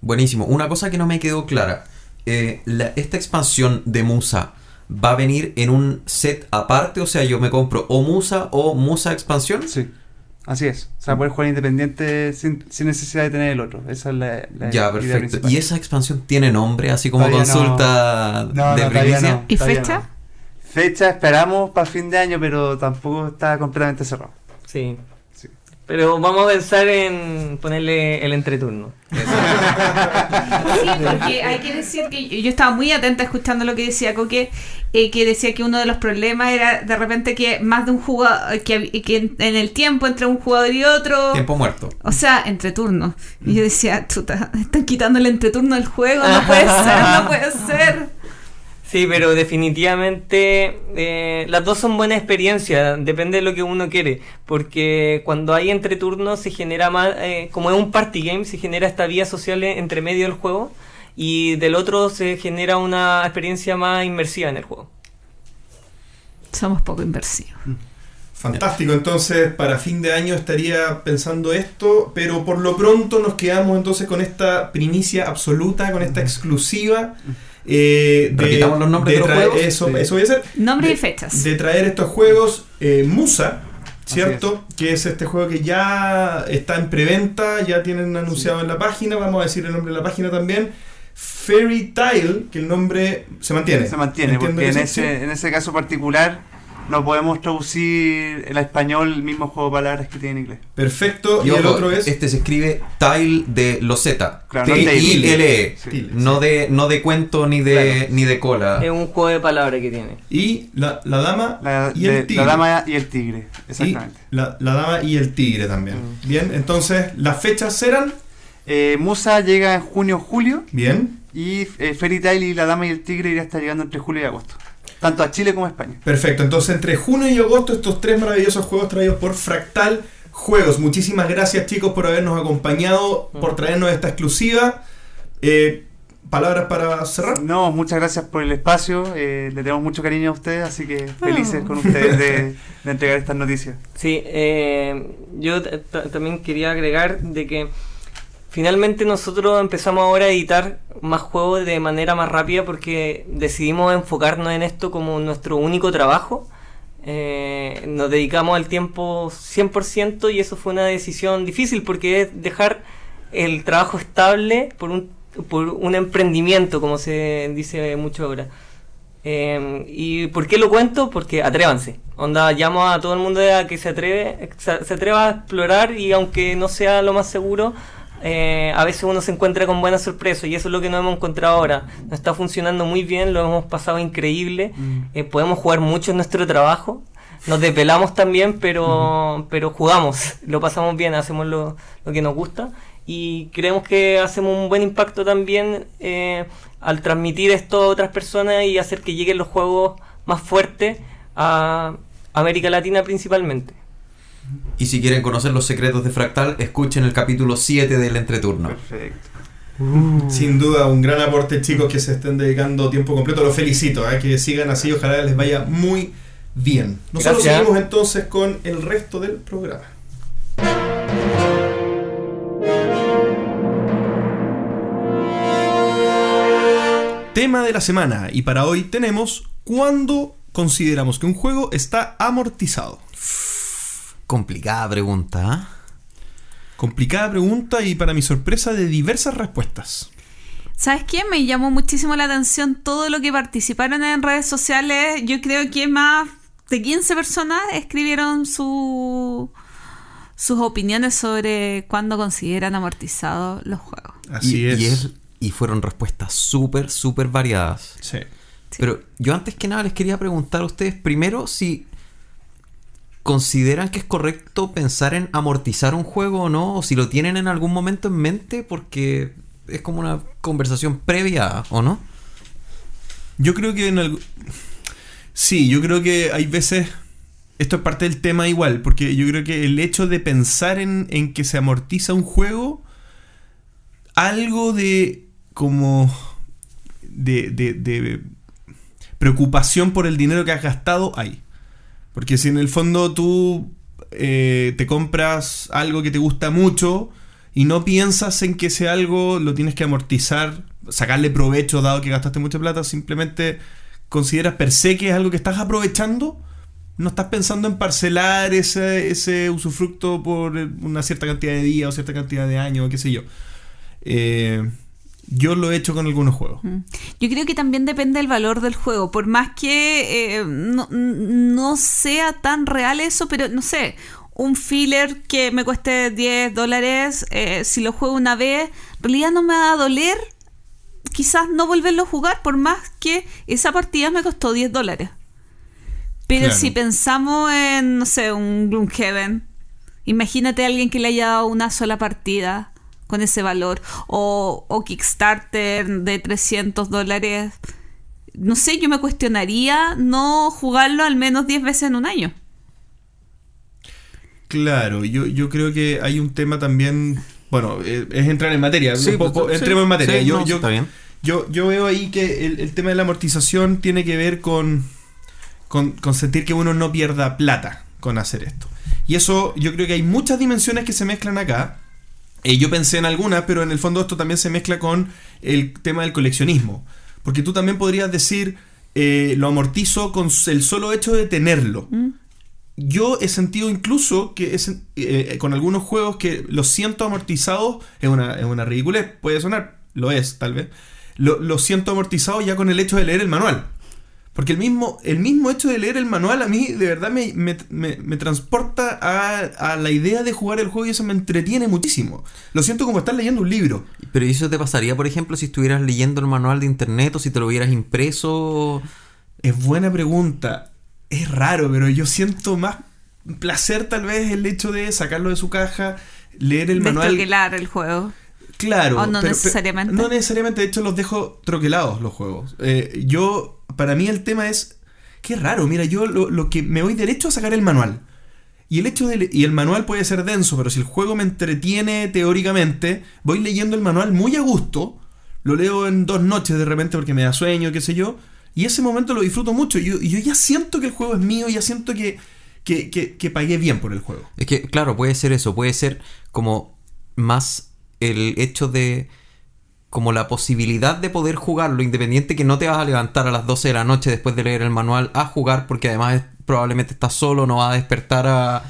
S4: Buenísimo. Una cosa que no me quedó clara. eh, la- esta expansión de Musa va a venir en un set aparte, o sea, yo me compro o Musa o Musa expansión.
S5: Sí, así es. O sea, poder jugar independiente sin, sin necesidad de tener el otro. Esa es la, la
S4: Ya,
S5: idea
S4: perfecto.
S5: principal.
S4: ¿Y esa expansión tiene nombre, así como
S5: Todavía
S4: consulta
S5: No,
S4: de
S5: no, todavía
S4: primicia?
S5: no,
S3: ¿Y fecha?
S5: no. Fecha esperamos para fin de año, pero tampoco está completamente cerrado.
S6: Sí. Pero vamos a pensar en ponerle el entreturno.
S3: Sí, porque hay que decir que yo estaba muy atenta escuchando lo que decía Coque, eh, que decía que uno de los problemas era de repente que más de un jugador, que, que en, en el tiempo entre un jugador y otro,
S4: Tiempo muerto.
S3: o sea, entre turnos. Y yo decía, chuta, están quitando el entreturno del juego, no puede ser, no puede ser.
S6: Sí, pero definitivamente eh, las dos son buenas experiencias, depende de lo que uno quiere, porque cuando hay entreturnos se genera más, eh, como es un party game, se genera esta vía social entre medio del juego y del otro se genera una experiencia más inmersiva en el juego.
S3: Somos poco inversivos.
S2: Fantástico, entonces para fin de año estaría pensando esto, pero por lo pronto nos quedamos entonces con esta primicia absoluta, con esta exclusiva. Eh,
S4: Repitamos los nombres de los
S2: traer-
S4: juegos.
S2: Eso,
S5: Sí.
S2: eso voy a hacer.
S3: Nombres
S2: de,
S3: y fechas.
S2: De traer estos juegos, eh, Musa, ¿cierto? Que es este juego que ya está en preventa, ya tienen anunciado en la página, vamos a decir el nombre de la página también. Fairy Tale, que el nombre se mantiene.
S5: Se mantiene,
S2: Entiendo
S5: porque
S2: que
S5: en ese, en ese caso particular no podemos traducir en español el mismo juego de palabras que tiene en inglés.
S2: Perfecto, y,
S4: Y
S2: el otro es...
S4: Este se escribe Tile de Loseta.
S5: Claro, no
S4: T-I-L-E.
S5: Sí.
S4: No de, no de cuento ni de,
S5: Claro.
S4: ni de cola.
S6: Es un juego de palabras que tiene.
S2: Y la, la dama
S5: La,
S2: y
S5: de-
S2: el tigre.
S5: la dama y el tigre, exactamente.
S2: Y la, la dama y el tigre también.
S6: Mm.
S2: Bien, entonces las fechas serán.
S5: Eh, Musa llega en junio-julio
S2: Bien,
S5: y eh, Fairy Tail y la dama y el tigre a estar llegando entre julio y agosto. Tanto a Chile como a España.
S2: perfecto. Entonces entre junio y agosto estos tres maravillosos juegos traídos por Fractal Juegos. Muchísimas gracias chicos por habernos acompañado, por traernos esta exclusiva. Eh, Palabras para cerrar.
S5: No, muchas gracias por el espacio. eh, le tenemos mucho cariño a ustedes, así que felices con ustedes de, de entregar estas noticias.
S6: Sí, eh, yo también quería agregar de que finalmente nosotros empezamos ahora a editar más juegos de manera más rápida porque decidimos enfocarnos en esto como nuestro único trabajo. Eh, nos dedicamos al tiempo 100% y eso fue una decisión difícil porque es dejar el trabajo estable por un, por un emprendimiento, como se dice mucho ahora. Eh, ¿Y por qué lo cuento? Porque atrévanse. Onda, llamo a todo el mundo a que se atreve, se atreva a explorar y aunque no sea lo más seguro, eh, a veces uno se encuentra con buenas sorpresas y eso es lo que nos hemos encontrado ahora. Nos está funcionando muy bien, lo hemos pasado increíble, eh, podemos jugar mucho en nuestro trabajo, nos desvelamos también, pero, pero jugamos, lo pasamos bien, hacemos lo, lo que nos gusta. Y creemos que hacemos un buen impacto también eh, al transmitir esto a otras personas y hacer que lleguen los juegos más fuertes a América Latina principalmente.
S4: Y si quieren conocer los secretos de Fractal, escuchen el capítulo 7 del entreturno.
S5: Perfecto.
S2: Sin duda, un gran aporte, chicos, que se estén dedicando tiempo completo. Los felicito, ¿eh? que sigan así, ojalá les vaya muy bien. Nosotros
S6: Gracias.
S2: seguimos entonces con el resto del programa. Tema de la semana, y para hoy tenemos ¿Cuándo consideramos que un juego está amortizado?
S4: Complicada pregunta, ¿ah?
S2: Complicada pregunta y para mi sorpresa de diversas respuestas.
S3: ¿Sabes qué? Me llamó muchísimo la atención todo lo que participaron en redes sociales. Yo creo que más de 15 personas escribieron su, sus opiniones sobre cuándo consideran amortizados los juegos.
S2: Así
S4: y,
S2: es.
S4: y es- y fueron respuestas súper, súper variadas.
S2: Sí.
S3: Sí.
S4: Pero yo antes que nada les quería preguntar a ustedes primero si consideran que es correcto pensar en amortizar un juego o no, o si lo tienen en algún momento en mente, porque es como una conversación previa, ¿o no?
S2: Yo creo que en algo... Sí, yo creo que hay veces... Esto es parte del tema igual, porque yo creo que el hecho de pensar en, en que se amortiza un juego, algo de como... De, de, de preocupación por el dinero que has gastado hay. Porque si en el fondo tú eh, te compras algo que te gusta mucho y no piensas en que ese algo lo tienes que amortizar, sacarle provecho dado que gastaste mucha plata, simplemente consideras per se que es algo que estás aprovechando, no estás pensando en parcelar ese, ese usufructo por una cierta cantidad de días o cierta cantidad de años, qué sé yo. Eh, yo lo he hecho con algunos juegos.
S3: Mm. Yo creo que también depende del valor del juego. Por más que eh, no, no sea tan real eso, pero no sé, un filler que me cueste 10 dólares, eh, si lo juego una vez, en realidad no me va a doler quizás no volverlo a jugar, por más que esa partida me costó 10 dólares. Pero
S2: Claro.
S3: si pensamos en, no sé, un Gloomhaven, imagínate a alguien que le haya dado una sola partida con ese valor, o, o Kickstarter de 300 dólares. No sé, yo me cuestionaría no jugarlo al menos 10 veces en un año.
S2: Claro, yo, yo creo que hay un tema también. Bueno, eh, es entrar en materia.
S4: Sí,
S2: un poco-
S4: pues, sí,
S2: entremos en materia.
S4: sí,
S2: yo,
S4: no,
S2: yo,
S4: está bien.
S2: Yo, yo veo ahí que el, el tema de la amortización tiene que ver con, con, con sentir que uno no pierda plata con hacer esto. Y eso, yo creo que hay muchas dimensiones que se mezclan acá. Eh, yo pensé en algunas, pero en el fondo esto también se mezcla con el tema del coleccionismo. Porque tú también podrías decir, eh, lo amortizo con el solo hecho de tenerlo. Yo he sentido incluso que es, eh, con algunos juegos que los siento amortizados, es una, es una ridiculez, puede sonar, lo es tal vez, lo, lo siento amortizado ya con el hecho de leer el manual. Porque el mismo, el mismo hecho de leer el manual a mí de verdad me, me- me- me transporta a, a la idea de jugar el juego y eso me entretiene muchísimo. Lo siento como estar leyendo un libro.
S4: Pero ¿y eso te pasaría, por ejemplo, si estuvieras leyendo el manual de internet o si te lo hubieras impreso?
S2: Es buena pregunta. Es raro, pero yo siento más placer tal vez el hecho de sacarlo de su caja, leer el manual.
S3: Destroquelar el juego.
S2: Claro.
S3: O no
S2: pero- pero-
S3: necesariamente.
S2: no necesariamente, de hecho los dejo troquelados los juegos. Eh, yo, para mí el tema es, qué raro, mira, yo lo, lo que me voy derecho a sacar el manual. Y el hecho de y el manual puede ser denso, pero si el juego me entretiene teóricamente, voy leyendo el manual muy a gusto, lo leo en dos noches de repente porque me da sueño, qué sé yo, y ese momento lo disfruto mucho. Y yo, yo ya siento que el juego es mío, ya siento que, que, que, que pagué bien por el juego.
S4: Es que, claro, puede ser eso, puede ser como más el hecho de como la posibilidad de poder jugarlo, independiente que no te vas a levantar a las 12 de la noche después de leer el manual a jugar, porque además es- probablemente estás solo, no va a despertar a,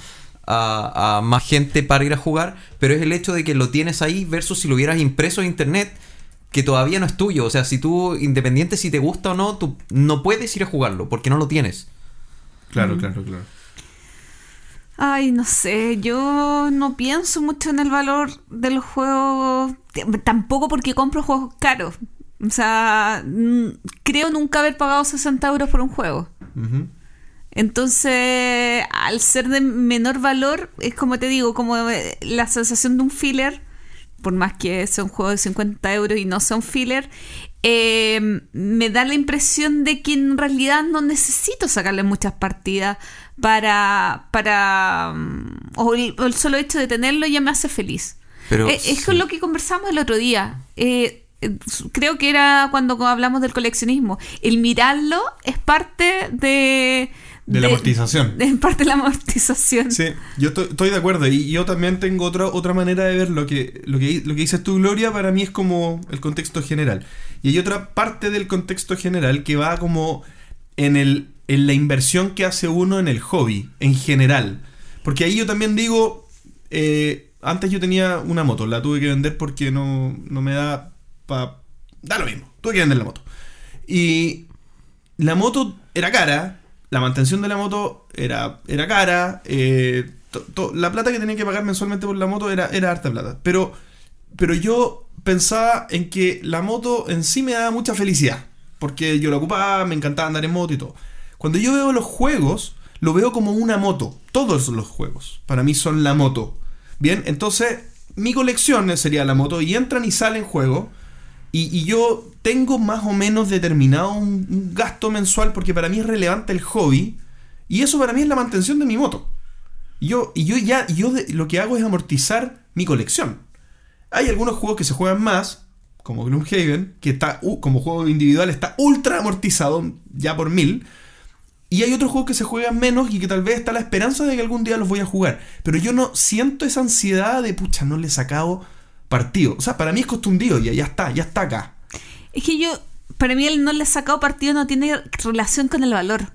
S4: a- a más gente para ir a jugar, pero es el hecho de que lo tienes ahí versus si lo hubieras impreso en internet, que todavía no es tuyo. O sea, si tú, independiente si te gusta o no, tú no puedes ir a jugarlo, porque no lo tienes.
S2: Claro, claro, claro.
S3: Ay, no sé, yo no pienso mucho en el valor de los juegos, tampoco porque compro juegos caros. O sea, mm, creo nunca haber pagado 60 euros por un juego. Entonces, al ser de menor valor, es como te digo, como eh, la sensación de un filler, por más que sea un juego de 50 euros y no sea un filler, eh, me da la impresión de que en realidad no necesito sacarle muchas partidas para... para mm, o, el, o el solo hecho de tenerlo ya me hace feliz.
S4: Pero
S3: Eh, es con lo que conversamos el otro día. Eh, eh, creo que era cuando hablamos del coleccionismo. El mirarlo es parte de...
S2: De la amortización.
S3: Es parte de la amortización.
S2: Sí, yo estoy, estoy de acuerdo. Y yo también tengo otra, otra manera de ver lo que, lo, que, lo que dices tú, Gloria, para mí es como el contexto general. Y hay otra parte del contexto general que va como en, el, en la inversión que hace uno en el hobby, en general. Porque ahí yo también digo, eh, Antes yo tenía una moto, la tuve que vender porque no, no me da. Da lo mismo, tuve que vender la moto. Y la moto era cara, la mantención de la moto era, era cara, eh, la plata que tenía que pagar mensualmente por la moto era, era harta plata. Pero, pero yo pensaba en que la moto en sí me daba mucha felicidad, porque yo la ocupaba, me encantaba andar en moto y todo. Cuando yo veo los juegos, lo veo como una moto. Todos los juegos, para mí son la moto. Bien, entonces mi colección sería la moto y entran y salen juegos. Y, y yo tengo más o menos determinado un, gasto mensual porque para mí es relevante el hobby. Y eso para mí es la mantención de mi moto. Yo, y yo ya, yo lo que hago es amortizar mi colección. Hay algunos juegos que se juegan más, como Gloomhaven, que está, como juego individual está ultra amortizado, ya por mil. Y hay otros juegos que se juegan menos y que tal vez está la esperanza de que algún día los voy a jugar. Pero yo no siento esa ansiedad de, pucha, no le he sacado partido. O sea, para mí es costumbre ya, ya está, ya está acá.
S3: Es que yo, para mí el no le he sacado partido no tiene relación con el valor.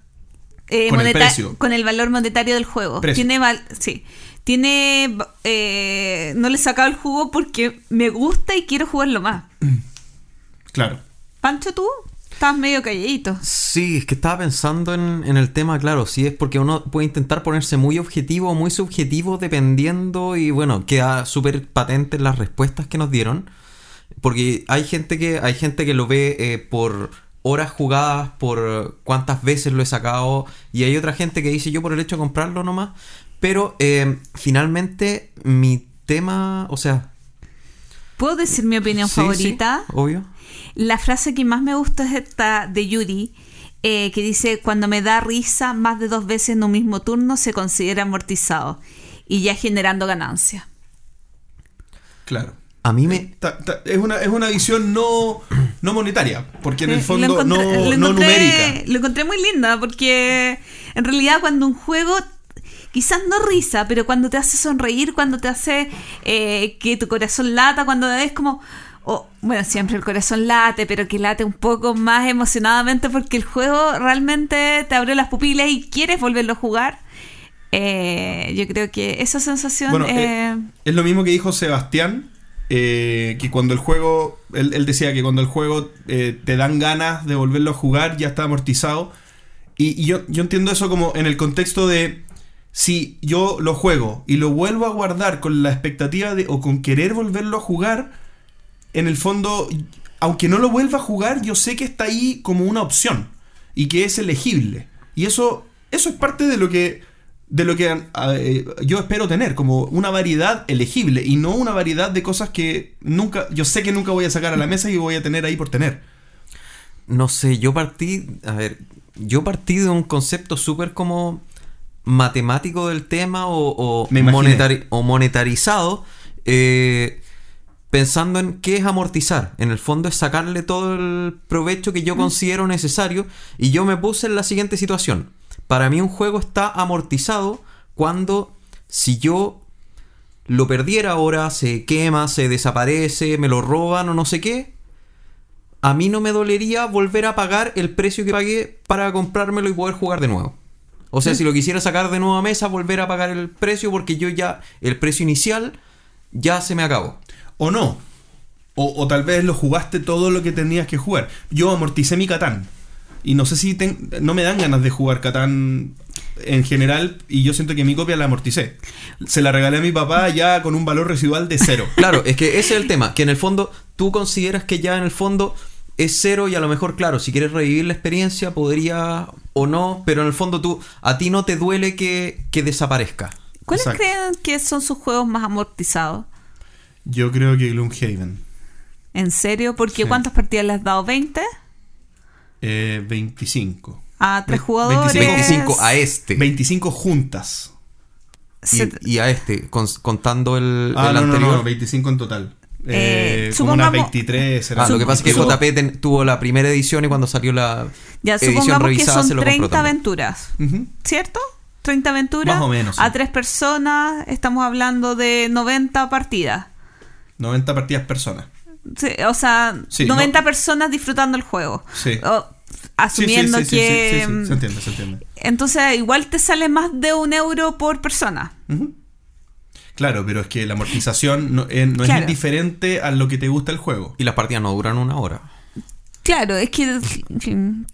S3: eh,
S2: Con el precio.
S3: Con el valor monetario del juego.
S2: Precio.
S3: Tiene val- sí. Tiene eh, no le he sacado el jugo porque me gusta y quiero jugarlo más.
S2: Claro.
S3: Pancho, tú estás medio calladito.
S4: Sí, es que estaba pensando en, en el tema, claro, sí es porque uno puede intentar ponerse muy objetivo o muy subjetivo dependiendo y bueno, queda súper patente en las respuestas que nos dieron. Porque hay gente que, hay gente que lo ve eh, por horas jugadas, por cuántas veces lo he sacado, y hay otra gente que dice yo por el hecho de comprarlo nomás. Pero eh, finalmente mi tema, o sea...
S3: ¿Puedo decir mi opinión
S4: sí,
S3: favorita?
S4: sí, obvio.
S3: La frase que más me gusta es esta de Yuri, eh, que dice, cuando me da risa más de dos veces en un mismo turno se considera amortizado y ya generando ganancia.
S2: Claro.
S4: A mí me...
S2: Ta- ta- es, una, es una visión no, no monetaria, porque en el
S3: Eh,
S2: fondo no, no
S3: encontré-
S2: numérica.
S3: Lo encontré muy linda porque en realidad cuando un juego, quizás no risa, pero cuando te hace sonreír, cuando te hace eh, que tu corazón lata, cuando es como... o, bueno, siempre el corazón late, pero que late un poco más emocionadamente porque el juego realmente te abrió las pupilas y quieres volverlo a jugar. Eh, yo creo que esa sensación...
S2: Bueno,
S3: eh,
S2: eh, es lo mismo que dijo Sebastián, eh, que cuando el juego, él, él decía que cuando el juego te dan ganas de volverlo a jugar, ya está amortizado. Y, y yo, yo entiendo eso como en el contexto de, si yo lo juego y lo vuelvo a guardar con la expectativa de, o con querer volverlo a jugar, en el fondo, aunque no lo vuelva a jugar, yo sé que está ahí como una opción y que es elegible. Y eso, eso es parte de lo que, de lo que eh, yo espero tener, como una variedad elegible y no una variedad de cosas que nunca, yo sé que nunca voy a sacar a la mesa y voy a tener ahí por tener.
S4: No sé, yo partí, a ver, yo partí de un concepto súper como matemático del tema o, o,
S2: Me imaginé.
S4: monetari- o monetarizado, eh, pensando en qué es amortizar. En el fondo es sacarle todo el provecho que yo considero necesario y yo me puse en la siguiente situación. Para mí un juego está amortizado cuando si yo lo perdiera ahora, se quema, se desaparece, me lo roban o no sé qué, a mí no me dolería volver a pagar el precio que pagué para comprármelo y poder jugar de nuevo. O sea, si lo quisiera sacar de nuevo a mesa, volver a pagar el precio porque yo ya, el precio inicial ya se me acabó.
S2: O no. O, o tal vez lo jugaste todo lo que tenías que jugar. Yo amorticé mi Catán. Y no sé si ten- no me dan ganas de jugar Catán en general. Y yo siento que mi copia la amorticé. Se la regalé a mi papá ya con un valor residual de cero.
S4: Claro, es que ese es el tema, que en el fondo tú consideras que ya en el fondo es cero y a lo mejor, claro, si quieres revivir la experiencia podría o no, pero en el fondo tú, a ti no te duele que, que desaparezca.
S3: ¿Cuáles
S2: Exacto.
S3: creen que son sus juegos más amortizados?
S2: Yo creo que Gloomhaven.
S3: ¿En serio? Porque
S2: Sí.
S3: ¿cuántas partidas le has dado? ¿20?
S2: Eh, 25.
S3: A tres jugadores.
S4: 25 a este
S2: 25 juntas.
S4: Y, y a este, con- contando el,
S2: Ah,
S4: el
S2: no, no,
S4: anterior.
S2: no, 25 en total.
S3: Eh,
S2: Eh, como
S3: supongamos-
S2: 23. será.
S4: Ah, lo que pasa es que JP ten- tuvo la primera edición y cuando salió la
S3: ya
S4: edición
S3: supongamos que
S4: revisada
S3: son
S4: se lo compró
S3: 30
S4: también.
S3: aventuras. ¿Cierto? 30 aventuras.
S2: Más o menos, sí.
S3: A tres personas. Estamos hablando de 90 partidas.
S2: 90 partidas personas.
S3: Sí, o sea,
S2: Sí,
S3: 90
S2: no-
S3: personas disfrutando el juego.
S2: Sí.
S3: O- asumiendo que.
S2: sí, sí, sí, se entiende, se entiende.
S3: Entonces, igual te sale más de un euro por persona.
S2: Ujú. Claro, pero es que la amortización no, eh, no
S3: Claro.
S2: es indiferente a lo que te gusta el juego.
S4: Y las partidas no duran una hora.
S3: Claro, es que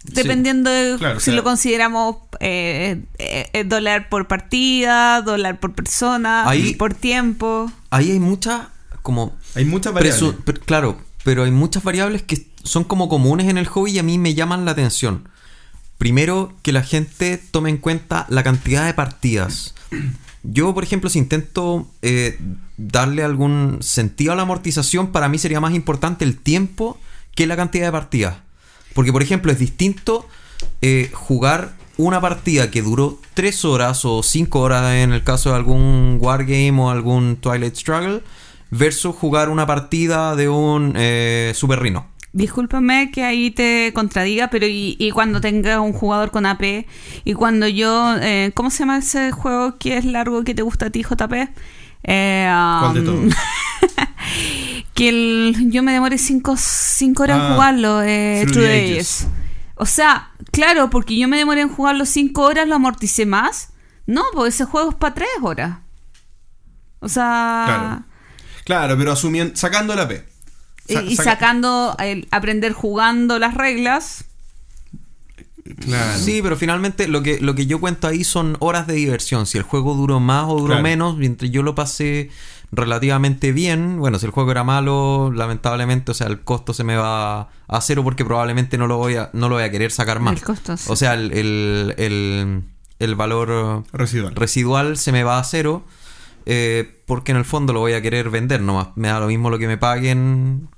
S3: dependiendo de
S2: Claro, o
S3: si
S2: sea-
S3: lo consideramos eh, eh, eh, dólar por partida, dólar por persona,
S4: Ahí-
S3: por tiempo.
S4: Ahí hay muchas como
S2: Hay muchas variables.
S4: Presu- per- claro, pero hay muchas variables que son como comunes en el hobby y a mí me llaman la atención. Primero, que la gente tome en cuenta la cantidad de partidas. Yo, por ejemplo, si intento eh, darle algún sentido a la amortización, para mí sería más importante el tiempo que la cantidad de partidas. Porque, por ejemplo, es distinto eh, jugar una partida que duró 3 horas o 5 horas en el caso de algún Wargame o algún Twilight Struggle versus jugar una partida de un eh, Super Rhino.
S3: Discúlpame que ahí te contradiga, pero y, y cuando tenga un jugador con AP y cuando yo, eh, ¿cómo se llama ese juego que es largo que te gusta a ti, JP? Eh,
S2: ¿Cuál de
S3: um,
S2: todos?
S3: que el- yo me demoré 5 horas en
S2: Ah,
S3: jugarlo, eh,
S2: Ages.
S3: Ages. O sea, claro, porque yo me demoré en jugarlo 5 horas, lo amorticé más. No, pues ese juego es para 3 horas. O sea,
S2: Claro. Claro, pero asumiendo, sacando la P.
S3: y,
S2: Sa-
S3: y
S2: saca-
S3: sacando, el aprender jugando las reglas.
S2: Claro.
S4: Sí, pero finalmente lo que, lo que yo cuento ahí son horas de diversión. Si el juego duró más o duró
S2: Claro.
S4: menos, mientras yo lo pasé relativamente bien. Bueno, si el juego era malo, lamentablemente, o sea, el costo se me va a cero porque probablemente no lo voy a, no lo voy a querer sacar más.
S3: El costo, sí.
S4: O sea, el, el, el- el valor
S2: Residual.
S4: residual se me va a cero. eh, porque en el fondo lo voy a querer vender nomás. Me da lo mismo lo que me paguen.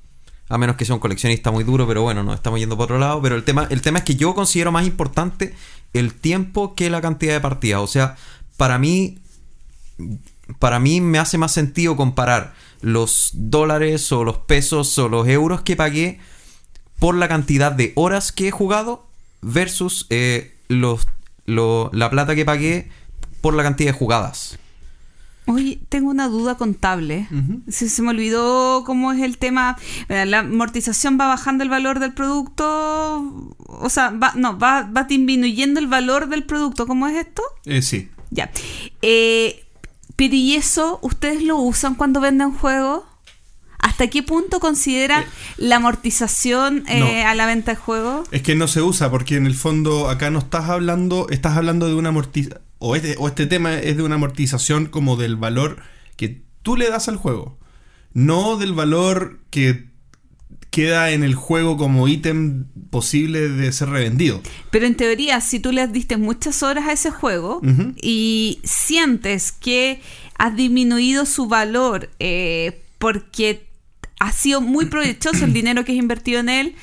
S4: A menos que sea un coleccionista muy duro, pero bueno, nos estamos yendo por otro lado. Pero el tema, el tema es que yo considero más importante el tiempo que la cantidad de partidas. O sea, para mí. Para mí me hace más sentido comparar los dólares o los pesos o los euros que pagué por la cantidad de horas que he jugado versus eh, la plata que pagué por la cantidad de jugadas.
S3: Oye, tengo una duda contable. Se, se me olvidó cómo es el tema. Eh, La amortización va bajando el valor del producto. O sea, va, no, va, va disminuyendo el valor del producto. ¿Cómo es esto?
S2: Eh, sí.
S3: Ya. Eh, pero ¿y eso ustedes lo usan cuando venden juegos? ¿Hasta qué punto consideran
S2: Eh,
S3: la amortización eh,
S2: no.
S3: a la venta de juegos?
S2: Es que no se usa porque en el fondo acá no estás hablando, estás hablando de una amortización, o este, o este tema es de una amortización como del valor que tú le das al juego, no del valor que queda en el juego como ítem posible de ser revendido.
S3: Pero en teoría, si tú le diste muchas horas a ese juego y sientes que has disminuido su valor eh, porque ha sido muy provechoso el dinero que has invertido en él,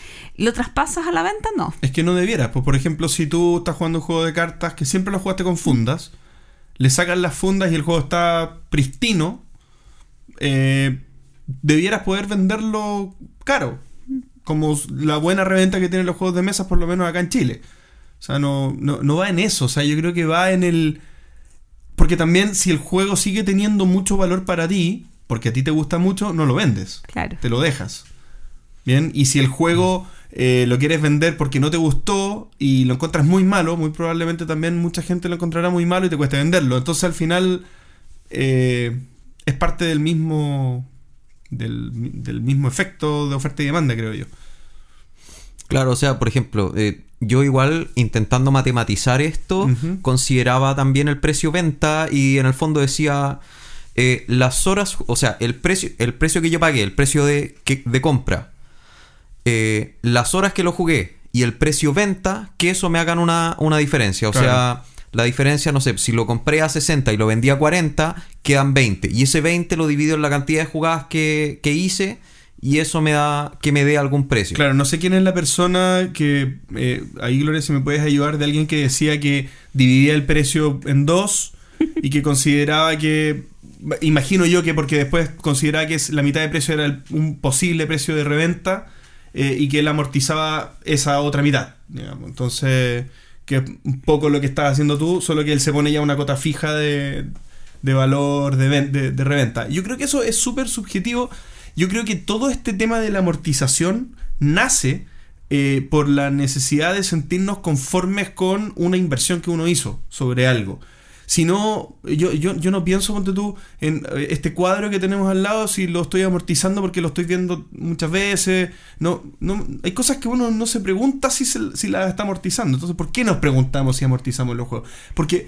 S3: ¿lo traspasas a la venta? No.
S2: Es que no debieras, pues por ejemplo, si tú estás jugando un juego de cartas que siempre lo jugaste con fundas, le sacan las fundas y el juego está pristino, eh, debieras poder venderlo caro, como la buena reventa que tienen los juegos de mesa, por lo menos acá en Chile. O sea, no, no, no va en eso, o sea, yo creo que va en el... Porque también si el juego sigue teniendo mucho valor para ti, porque a ti te gusta mucho, no lo vendes
S3: Claro.
S2: te lo dejas. Bien, y si el juego eh, lo quieres vender porque no te gustó y lo encuentras muy malo, muy probablemente también mucha gente lo encontrará muy malo y te cuesta venderlo. Entonces al final eh, es parte del mismo del, del mismo efecto de oferta y demanda, creo yo.
S4: Claro, o sea, por ejemplo, eh, yo igual intentando matematizar esto, consideraba también el precio venta y en el fondo decía eh, las horas, o sea, el precio, el precio que yo pagué, el precio de, que- de compra, eh, las horas que lo jugué y el precio venta, que eso me hagan una, una diferencia. O
S2: Claro.
S4: sea, la diferencia, no sé, si lo compré a 60 y lo vendí a 40, quedan 20. Y ese 20 lo divido en la cantidad de jugadas que, que hice y eso me da que me dé algún precio.
S2: Claro, no sé quién es la persona que. eh, ahí, Gloria, si me puedes ayudar, de alguien que decía que dividía el precio en dos y que consideraba que. Imagino yo que porque después consideraba que la mitad de precio era el- un posible precio de reventa eh, y que él amortizaba esa otra mitad. digamos. Entonces, que es un poco lo que estás haciendo tú, solo que él se pone ya una cota fija de, de valor de, de reventa. Yo creo que eso es súper subjetivo. Yo creo que todo este tema de la amortización nace eh, por la necesidad de sentirnos conformes con una inversión que uno hizo sobre algo. Si no, yo, yo, yo no pienso, ponte tú, en eh, este cuadro que tenemos al lado, si lo estoy amortizando porque lo estoy viendo muchas veces. No, no, hay cosas que uno no se pregunta si, se- si las está amortizando. Entonces, ¿por qué nos preguntamos si amortizamos los juegos? Porque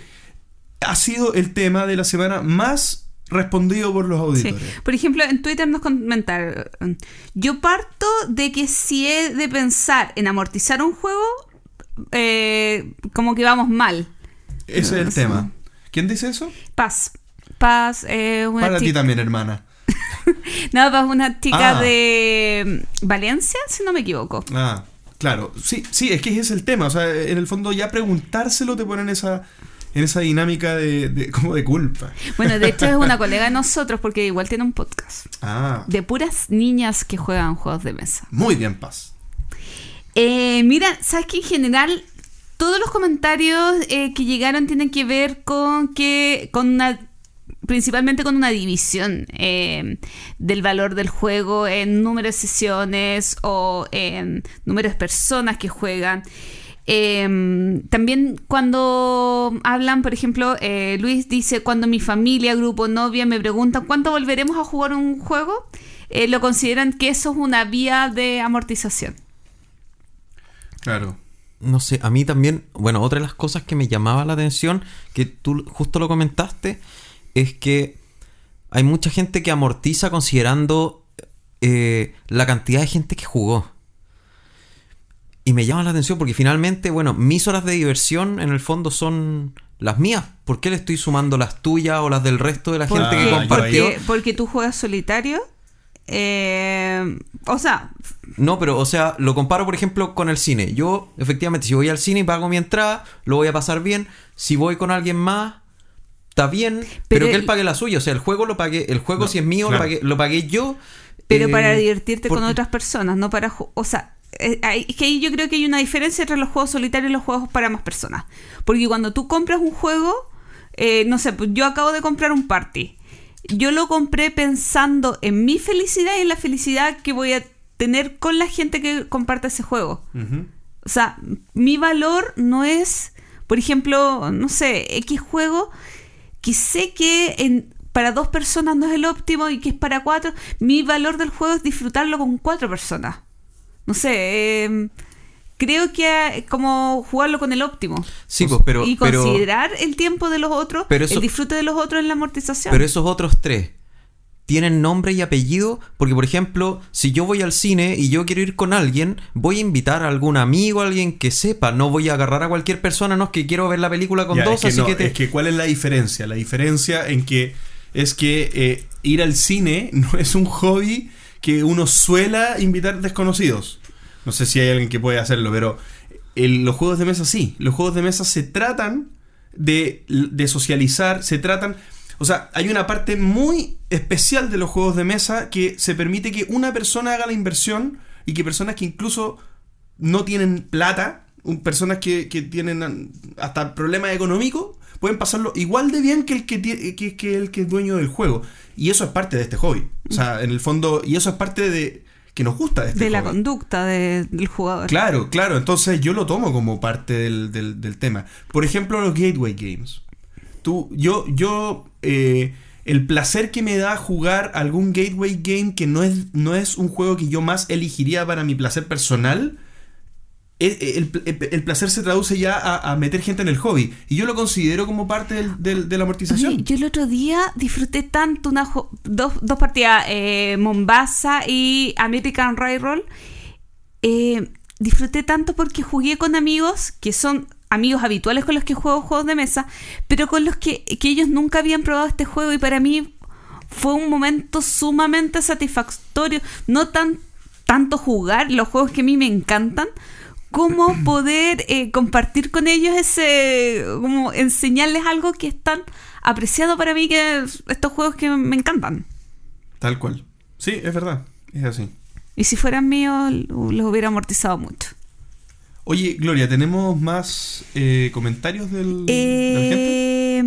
S2: ha sido el tema de la semana más respondido por los
S3: Sí.
S2: auditores.
S3: Por ejemplo, en Twitter nos comentaron, yo parto de que si he de pensar en amortizar un juego, eh, como que vamos mal.
S2: Ese es el tema. ¿Quién dice eso?
S3: Paz. Paz, eh, una
S2: Para ti también, hermana.
S3: no, Paz, una chica
S2: Ah.
S3: de mm, Valencia, si no me equivoco.
S2: Ah, claro. Sí, sí, es que ese es el tema. O sea, en el fondo ya preguntárselo te ponen esa, en esa dinámica de, de- como de culpa.
S3: Bueno, de hecho es una colega de nosotros porque igual tiene un podcast
S2: Ah,
S3: de puras niñas que juegan juegos de mesa.
S2: muy bien, Paz.
S3: Eh, mira, sabes que en general todos los comentarios eh, que llegaron tienen que ver con que con una principalmente con una división eh, del valor del juego en número de sesiones o en número de personas que juegan. Eh, también cuando hablan, por ejemplo, eh, Luis dice, cuando mi familia, grupo, novia me preguntan cuándo volveremos a jugar un juego, eh, lo consideran que eso es una vía de amortización.
S2: Claro.
S4: No sé, a mí también, bueno, otra de las cosas que me llamaba la atención, que tú justo lo comentaste, es que hay mucha gente que amortiza considerando eh, la cantidad de gente que jugó. Y me llama la atención porque finalmente, bueno, mis horas de diversión en el fondo son las mías. ¿Por qué le estoy sumando las tuyas o las del resto de la gente que compartió?
S3: Porque, porque tú juegas solitario. Eh, o sea,
S4: No, pero o sea, lo comparo por ejemplo con el cine. Yo, efectivamente, si voy al cine y pago mi entrada, lo voy a pasar bien. Si voy con alguien más, está bien, pero,
S3: Pero
S4: que
S3: el-
S4: él pague la suya. O sea, el juego lo pagué, el juego
S2: No,
S4: si es mío,
S2: claro.
S4: lo, pagué, lo pagué yo.
S3: pero
S4: eh,
S3: para divertirte con otras personas, no para... ju- O sea, eh, es que ahí yo creo que hay una diferencia entre los juegos solitarios y los juegos para más personas. Porque cuando tú compras un juego, eh, no sé, pues yo acabo de comprar un party. Yo lo compré pensando en mi felicidad y en la felicidad que voy a tener con la gente que comparte ese juego. O sea, mi valor no es, por ejemplo, no sé, X juego que sé que en, para dos personas no es el óptimo y que es para cuatro. Mi valor del juego es disfrutarlo con cuatro personas. No sé, eh, creo que como jugarlo con el óptimo.
S4: Sí, pues, pero,
S3: y
S4: pero,
S3: considerar el tiempo de los otros,
S4: Pero eso-
S3: el disfrute de los otros en la amortización.
S4: pero esos otros tres tienen nombre y apellido. Porque, por ejemplo, si yo voy al cine y yo quiero ir con alguien, voy a invitar a algún amigo, a alguien que sepa. No voy a agarrar a cualquier persona, no es que quiero ver la película con
S2: Ya,
S4: dos,
S2: es que
S4: así
S2: no,
S4: que te...
S2: es que ¿cuál es la diferencia? La diferencia en que es que eh, ir al cine no es un hobby que uno suela invitar desconocidos. No sé si hay alguien que puede hacerlo, pero el- los juegos de mesa sí. Los juegos de mesa se tratan de, de socializar, se tratan... O sea, hay una parte muy especial de los juegos de mesa que se permite que una persona haga la inversión y que personas que incluso no tienen plata, personas que, que tienen hasta problemas económicos, pueden pasarlo igual de bien que el que, que, que el que es dueño del juego. Y eso es parte de este hobby. O sea, en el fondo, y eso es parte de que nos gusta de este
S3: de la conducta de- del jugador.
S2: Claro, claro. Entonces yo lo tomo como parte del, del- del tema. Por ejemplo, los gateway games. Tú, yo, yo, eh, el placer que me da jugar algún gateway game que no es, no es un juego que yo más elegiría para mi placer personal. El, placer se traduce ya a, meter gente en el hobby. Y yo lo considero como parte del- de la amortización.
S3: Yo el otro día disfruté tanto una dos, dos partidas, eh, Mombasa y American Railroad. Eh, disfruté tanto porque jugué con amigos que son amigos habituales con los que juego juegos de mesa, pero con los que, que ellos nunca habían probado este juego y para mí fue un momento sumamente satisfactorio. No tan tanto jugar los juegos que a mí me encantan, como poder eh, compartir con ellos ese, como enseñarles algo que es tan apreciado para mí que es estos juegos que me encantan.
S2: Tal cual. Sí, es verdad. Es así.
S3: Y si fueran míos, los hubiera amortizado mucho.
S2: Oye, Gloria, ¿tenemos más eh, comentarios del, de la gente?
S3: Eh,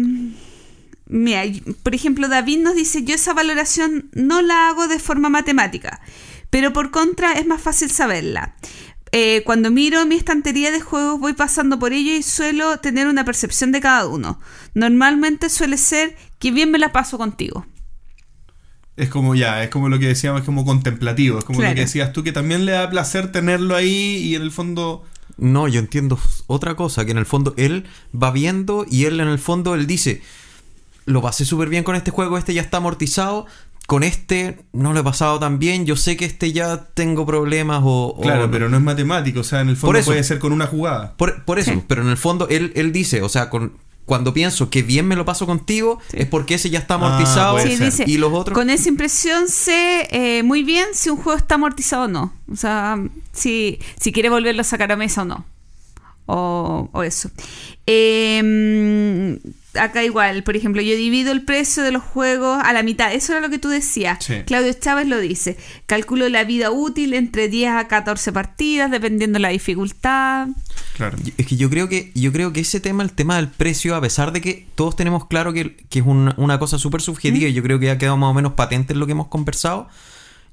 S3: mira, por ejemplo, David nos dice, yo esa valoración no la hago de forma matemática, pero por contra es más fácil saberla. Eh, cuando miro mi estantería de juegos voy pasando por ello y suelo tener una percepción de cada uno. Normalmente suele ser que bien me la paso contigo.
S2: Es como ya, es como lo que decíamos, es como contemplativo. Es como lo que decías tú, que también le da placer tenerlo ahí y en el fondo.
S4: No, yo entiendo otra cosa, que en el fondo él va viendo y él en el fondo él dice, lo pasé súper bien con este juego, este ya está amortizado, con este no lo he pasado tan bien, yo sé que este ya tengo problemas o... o-
S2: Claro, pero no es matemático. O sea, en el fondo
S4: Por eso.
S2: puede ser con una jugada.
S4: Por, por eso,
S3: Sí.
S4: pero en el fondo él, él dice, o sea, con, cuando pienso que bien me lo paso contigo,
S3: Sí.
S4: es porque ese ya está
S2: Ah,
S4: amortizado
S3: Sí, dice,
S4: y los otros...
S3: con esa impresión sé eh, muy bien si un juego está amortizado o no. O sea, si, si quiere volverlo a sacar a mesa o no. O, o eso. Eh, acá igual, por ejemplo, yo divido el precio de los juegos a la mitad. Eso era lo que tú decías.
S2: Sí.
S3: Claudio Chávez lo dice. Calculo la vida útil entre 10 a 14 partidas, dependiendo de la dificultad.
S2: Claro.
S4: Es que yo creo que yo creo que ese tema, el tema del precio, a pesar de que todos tenemos claro que, que es un- una cosa súper subjetiva y yo creo que ya quedado más o menos patente en lo que hemos conversado,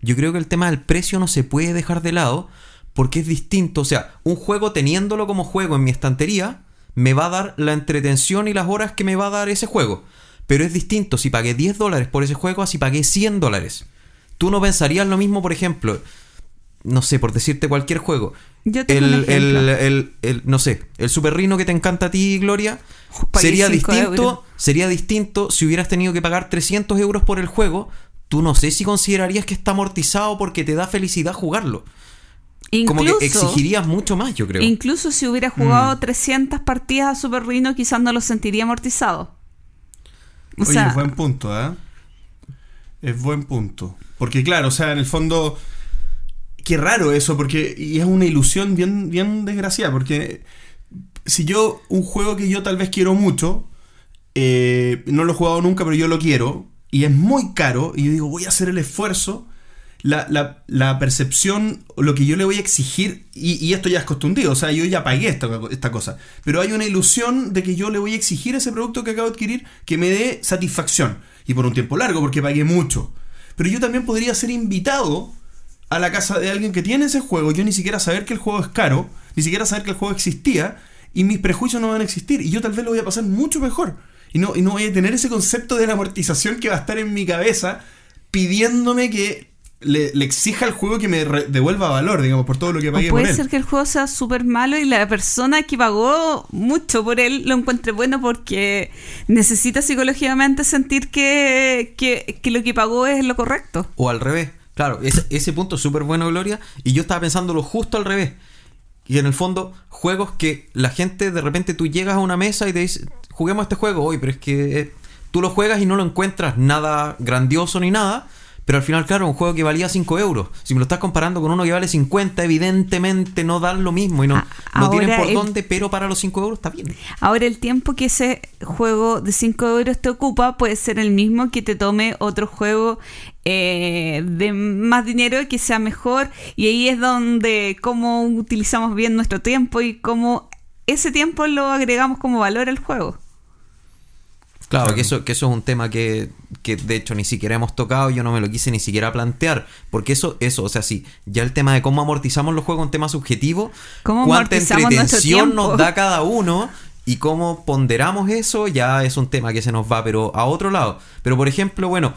S4: yo creo que el tema del precio no se puede dejar de lado porque es distinto. O sea, un juego teniéndolo como juego en mi estantería me va a dar la entretención y las horas que me va a dar ese juego. Pero es distinto si pagué 10 dólares por ese juego a si pagué 100 dólares. Tú no pensarías lo mismo, por ejemplo, no sé, por decirte cualquier juego.
S3: Yo tengo
S4: el, el, el- el- no sé, el Super Rino que te encanta a ti, Gloria,
S3: Pagué
S4: sería distinto,
S3: euros.
S4: sería distinto si hubieras tenido que pagar 300 euros por el juego. Tú no sé si considerarías que está amortizado porque te da felicidad jugarlo. Como
S3: Incluso,
S4: que exigirías mucho más, yo creo.
S3: incluso si hubiera
S2: Mm.
S3: jugado 300 partidas a Super Rhino, quizás no lo sentiría amortizado. O
S2: Oye,
S3: sea,
S2: es buen punto, ¿eh? Es buen punto. Porque claro, o sea, en el fondo... Qué raro eso, porque... Y es una ilusión bien, bien desgraciada, porque... Si yo, un juego que yo tal vez quiero mucho, eh, no lo he jugado nunca, pero yo lo quiero, y es muy caro, y yo digo, voy a hacer el esfuerzo, la, la- percepción, lo que yo le voy a exigir, y, esto ya es costumbre, o sea, yo ya pagué esta, esta cosa, pero hay una ilusión de que yo le voy a exigir ese producto que acabo de adquirir que me dé satisfacción, y por un tiempo largo, porque pagué mucho. Pero yo también podría ser invitado a la casa de alguien que tiene ese juego, yo ni siquiera saber que el juego es caro, ni siquiera saber que el juego existía, y mis prejuicios no van a existir, y yo tal vez lo voy a pasar mucho mejor. Y no, y no voy a tener ese concepto de la amortización que va a estar en mi cabeza pidiéndome que le, le exija al juego que me devuelva valor, digamos, por todo lo que
S3: o
S2: pagué por
S3: puede
S2: él.
S3: ser que el juego sea súper malo y la persona que pagó mucho por él lo encuentre bueno porque necesita psicológicamente sentir que, que, que lo que pagó es lo correcto.
S4: O al revés. Claro, ese, ese punto es súper bueno, Gloria. Y yo estaba pensándolo justo al revés. Y en el fondo, juegos que la gente de repente tú llegas a una mesa y te dice, juguemos este juego hoy, pero es que eh, tú lo juegas y no lo encuentras nada grandioso ni nada. Pero al final, claro, un juego que valía 5 euros. Si me lo estás comparando con uno que vale 50, evidentemente no dan lo mismo y no, no tienen por
S3: el-
S4: dónde, pero para los 5 euros está bien.
S3: Ahora el tiempo que ese juego de 5 euros te ocupa puede ser el mismo que te tome otro juego eh, de más dinero que sea mejor. Y ahí es donde cómo utilizamos bien nuestro tiempo y cómo ese tiempo lo agregamos como valor al juego.
S4: Claro, que eso, que eso es un tema que, que de hecho ni siquiera hemos tocado, yo no me lo quise ni siquiera plantear, porque eso, eso, o sea, sí, ya el tema de cómo amortizamos los juegos es un tema subjetivo,
S3: ¿Cómo
S4: cuánta entretención nos da cada uno y cómo ponderamos eso ya es un tema que se nos va, pero a otro lado. Pero por ejemplo, bueno,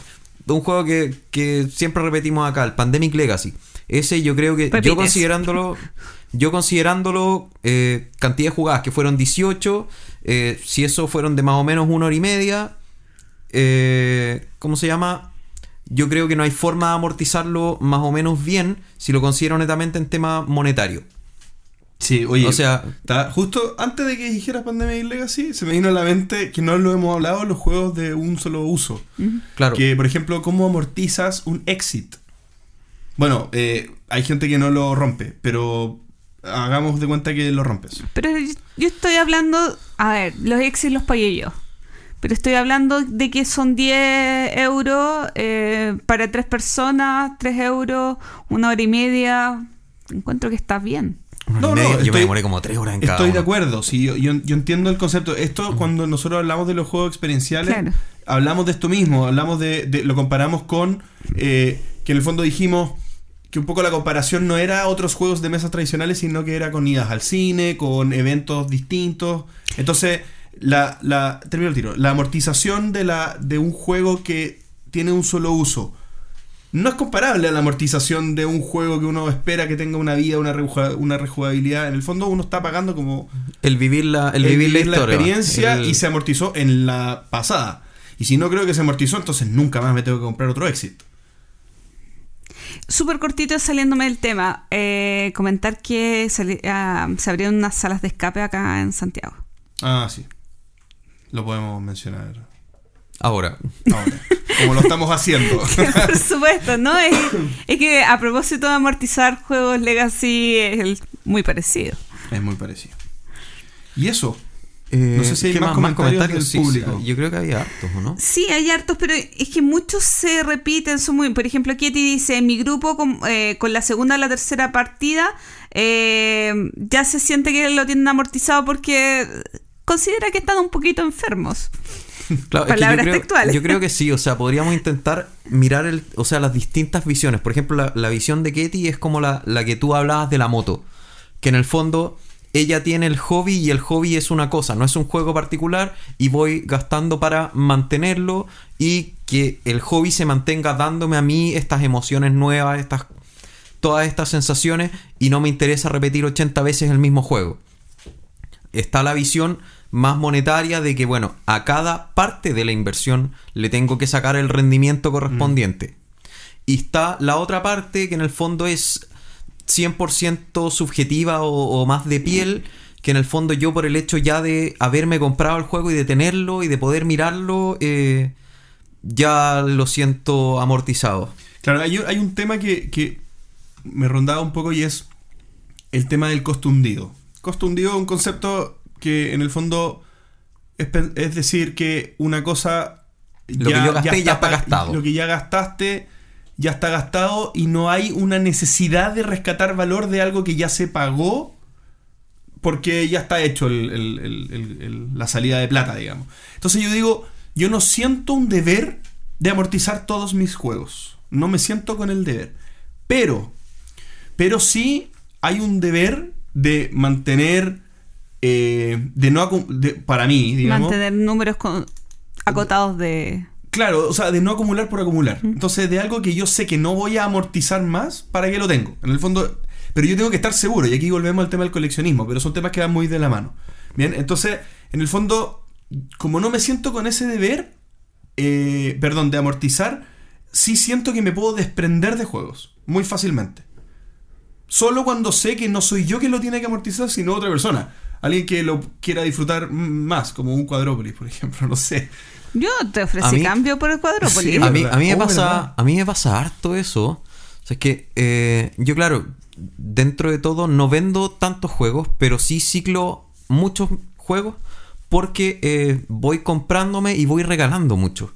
S4: un juego que, que siempre repetimos acá, el Pandemic Legacy, ese yo creo que yo considerándolo... Yo considerándolo eh, cantidad de jugadas que fueron 18, eh, si eso fueron de más o menos una hora y media, eh, ¿cómo se llama? Yo creo que no hay forma de amortizarlo más o menos bien si lo considero netamente en tema monetario.
S2: Sí, oye,
S4: O sea-
S2: justo antes de que dijeras Pandemic Legacy, se me vino a la mente que no lo hemos hablado los juegos de un solo uso.
S4: Claro.
S2: Que, por ejemplo, ¿cómo amortizas un exit? Bueno, eh, hay gente que no lo rompe, pero hagamos de cuenta que lo rompes.
S3: Pero yo, yo estoy hablando, a ver, los exes los pagué yo. Pero estoy hablando de que son 10 euros eh, para tres personas, 3 euros, una hora y media. Encuentro que está bien.
S2: No, no,
S4: yo me demoré como tres horas en cada
S2: Estoy de acuerdo, sí, yo, yo- yo entiendo el concepto. Esto, cuando nosotros hablamos de los juegos experienciales,
S3: Claro.
S2: hablamos de esto mismo, hablamos de, de- lo comparamos con eh, que en el fondo dijimos, que un poco la comparación no era otros juegos de mesa tradicionales, sino que era con idas al cine, con eventos distintos. Entonces, la, la, termino el tiro. La amortización de, la, de un juego que tiene un solo uso no es comparable a la amortización de un juego que uno espera que tenga una vida, una, rejuga- una rejugabilidad. En el fondo uno está pagando como
S4: El vivir la, el
S2: el
S4: vivir la,
S2: vivir la
S4: historia,
S2: experiencia
S4: el-
S2: y se amortizó en la pasada. Y si no creo que se amortizó, entonces nunca más me tengo que comprar otro éxito.
S3: Súper cortito saliéndome del tema. eh, comentar que sali- ah, se abrieron unas salas de escape acá en Santiago.
S2: Ah, sí. Lo podemos mencionar
S4: Ahora.
S2: ahora. como lo estamos haciendo.
S3: Por supuesto, ¿no? Es, es que a propósito de amortizar juegos Legacy es muy parecido.
S2: es muy parecido. Y eso,
S4: Eh,
S2: No sé si hay
S4: ¿qué
S2: más comentarios del
S4: Sí,
S2: público.
S4: sí, yo creo que había hartos, ¿o no?
S3: Sí, hay hartos, pero es que muchos se repiten. Son muy, por ejemplo, Kitty dice, en mi grupo con, eh, con la segunda o la tercera partida eh, ya se siente que lo tienen amortizado porque considera que están un poquito enfermos.
S4: Claro, es que
S3: Palabras
S4: yo creo,
S3: textuales.
S4: Yo creo que sí, o sea, podríamos intentar mirar el, o sea, las distintas visiones. Por ejemplo, la, la visión de Ketty es como la, la que tú hablabas de la moto. Que en el fondo ella tiene el hobby y el hobby es una cosa, no es un juego particular y voy gastando para mantenerlo y que el hobby se mantenga dándome a mí estas emociones nuevas, estas todas estas sensaciones y no me interesa repetir 80 veces el mismo juego está la visión más monetaria de que, bueno, a cada parte de la inversión le tengo que sacar el rendimiento correspondiente. Y está la otra parte que en el fondo es 100% subjetiva o, o más de piel, que en el fondo yo por el hecho ya de haberme comprado el juego y de tenerlo y de poder mirarlo, eh, ya lo siento amortizado.
S2: claro, hay, hay un tema que, que me rondaba un poco y es el tema del costo hundido. Costo hundido es un concepto que en el fondo es, decir que una cosa
S4: Lo que yo gasté ya está
S2: pa-
S4: gastado.
S2: Lo que ya gastaste ya está gastado y no hay una necesidad de rescatar valor de algo que ya se pagó porque ya está hecho la salida de plata, digamos. Entonces yo digo, yo no siento un deber de amortizar todos mis juegos. No me siento con el deber. Pero, pero sí hay un deber de mantener, eh, de no para mí, digamos.
S3: Mantener números acotados de...
S2: Claro, o sea, de no acumular por acumular. Entonces, de algo que yo sé que no voy a amortizar más, ¿para qué lo tengo? En el fondo, pero yo tengo que estar seguro, y aquí volvemos al tema del coleccionismo, pero son temas que van muy de la mano. Bien, entonces, en el fondo, como no me siento con ese deber, eh, perdón, de amortizar, sí siento que me puedo desprender de juegos, muy fácilmente. Solo cuando sé que no soy yo quien lo tiene que amortizar, sino otra persona. Alguien que lo quiera disfrutar más, como un cuadrópolis, por ejemplo, no sé.
S3: Yo te
S4: A
S3: ofrecí
S4: mí-
S3: cambio por el cuadrópolis.
S2: Sí,
S4: a mí, a mí me
S2: Oh,
S4: pasa
S2: verdad.
S4: a mí me pasa harto eso o sea, es que eh, yo claro dentro de todo no vendo tantos juegos pero sí ciclo muchos juegos porque eh, voy comprándome y voy regalando mucho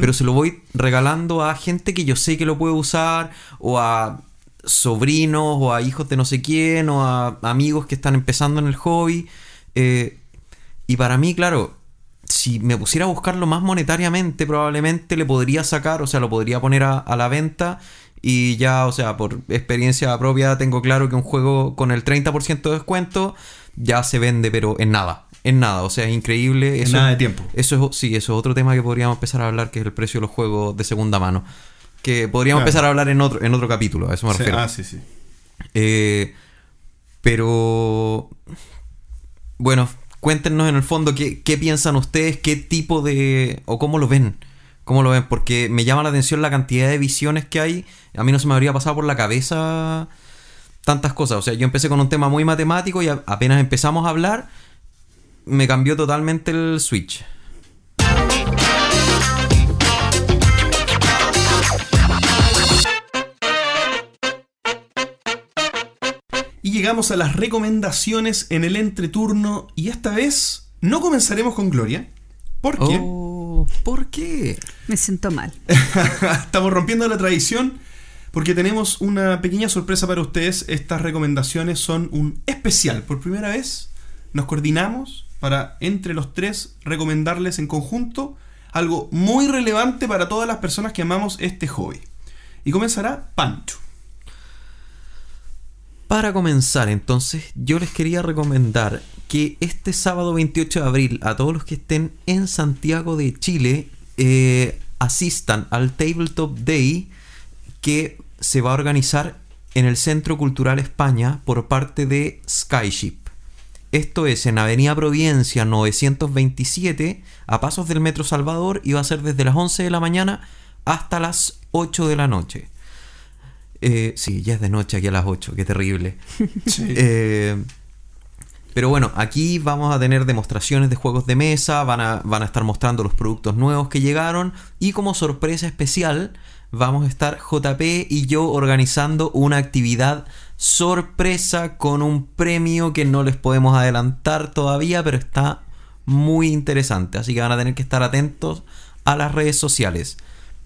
S4: pero se lo voy regalando a gente que yo sé que lo puede usar o a sobrinos o a hijos de no sé quién o a amigos que están empezando en el hobby eh, y para mí claro si me pusiera a buscarlo más monetariamente, probablemente le podría sacar, o sea, lo podría poner a, a la venta. Y ya, o sea, por experiencia propia, tengo claro que un juego con el 30% de descuento ya se vende, pero en nada. En nada, o sea, es increíble.
S2: En
S4: Eso,
S2: nada de tiempo.
S4: Eso es, sí, eso es otro tema que podríamos empezar a hablar, que es el precio de los juegos de segunda mano. Que podríamos
S2: Claro.
S4: empezar a hablar en otro, en otro capítulo, a eso me
S2: Sí,
S4: refiero.
S2: ah, sí, sí.
S4: Eh, pero bueno, cuéntenos en el fondo qué, qué piensan ustedes, qué tipo de... o cómo lo ven. ¿Cómo lo ven? Porque me llama la atención la cantidad de visiones que hay. A mí no se me habría pasado por la cabeza tantas cosas. O sea, yo empecé con un tema muy matemático y apenas empezamos a hablar, me cambió totalmente el switch.
S2: Y llegamos a las recomendaciones en el entreturno. Y esta vez no comenzaremos con Gloria. Porque
S4: Oh, ¿Por qué?
S3: Me siento mal.
S2: estamos rompiendo la tradición. Porque tenemos una pequeña sorpresa para ustedes. Estas recomendaciones son un especial. Por primera vez nos coordinamos para entre los tres recomendarles en conjunto algo muy relevante para todas las personas que amamos este hobby. Y comenzará Pancho.
S4: Para comenzar, entonces, yo les quería recomendar que este sábado 28 de abril, a todos los que estén en Santiago de Chile, eh, asistan al Tabletop Day que se va a organizar en el Centro Cultural España por parte de Skyship. Esto es en Avenida Providencia 927, a pasos del Metro Salvador, y va a ser desde las 11 de la mañana hasta las 8 de la noche. Eh, sí, ya es de noche aquí a las 8, qué terrible. Eh, pero bueno, aquí vamos a tener demostraciones de juegos de mesa, van a, van a estar mostrando los productos nuevos que llegaron y como sorpresa especial vamos a estar JP y yo organizando una actividad sorpresa con un premio que no les podemos adelantar todavía, pero está muy interesante, así que van a tener que estar atentos a las redes sociales.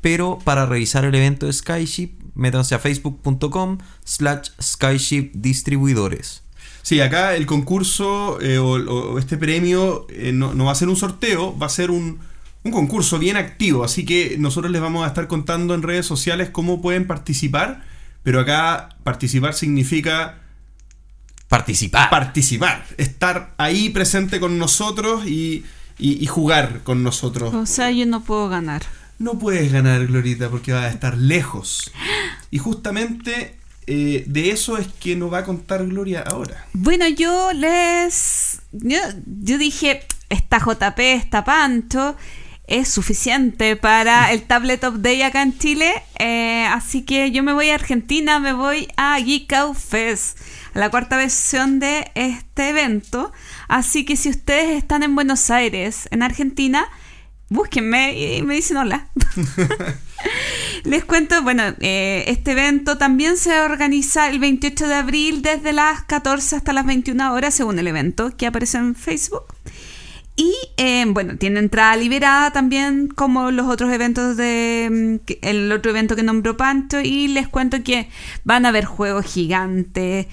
S4: Pero para revisar el evento de Skyship, métanse a facebook.com slash Skyship Distribuidores.
S2: Sí, acá el concurso eh, o, o este premio eh, no, no va a ser un sorteo, va a ser un, un concurso bien activo. Así que nosotros les vamos a estar contando en redes sociales cómo pueden participar. Pero acá participar significa
S4: Participar.
S2: participar, estar ahí presente con nosotros y, y- y jugar con nosotros.
S3: O sea, yo no puedo ganar.
S2: No puedes ganar, Glorita, porque vas a estar lejos. Y justamente eh, de eso es que nos va a contar Gloria ahora.
S3: Bueno, yo les. Yo, yo dije, esta JP, esta Pancho, es suficiente para el Tabletop Day acá en Chile. eh, así que yo me voy a Argentina, me voy a Geek Out Fest, a la cuarta versión de este evento. Así que si ustedes están en Buenos Aires, en Argentina, búsquenme y me dicen hola. Les cuento, bueno, eh, este evento también se organiza el 28 de abril desde las 14 hasta las 21 horas, según el evento que aparece en Facebook. Y eh, bueno, tiene entrada liberada también como los otros eventos de mm, el otro evento que nombró Pancho y les cuento que van a haber juegos gigantes,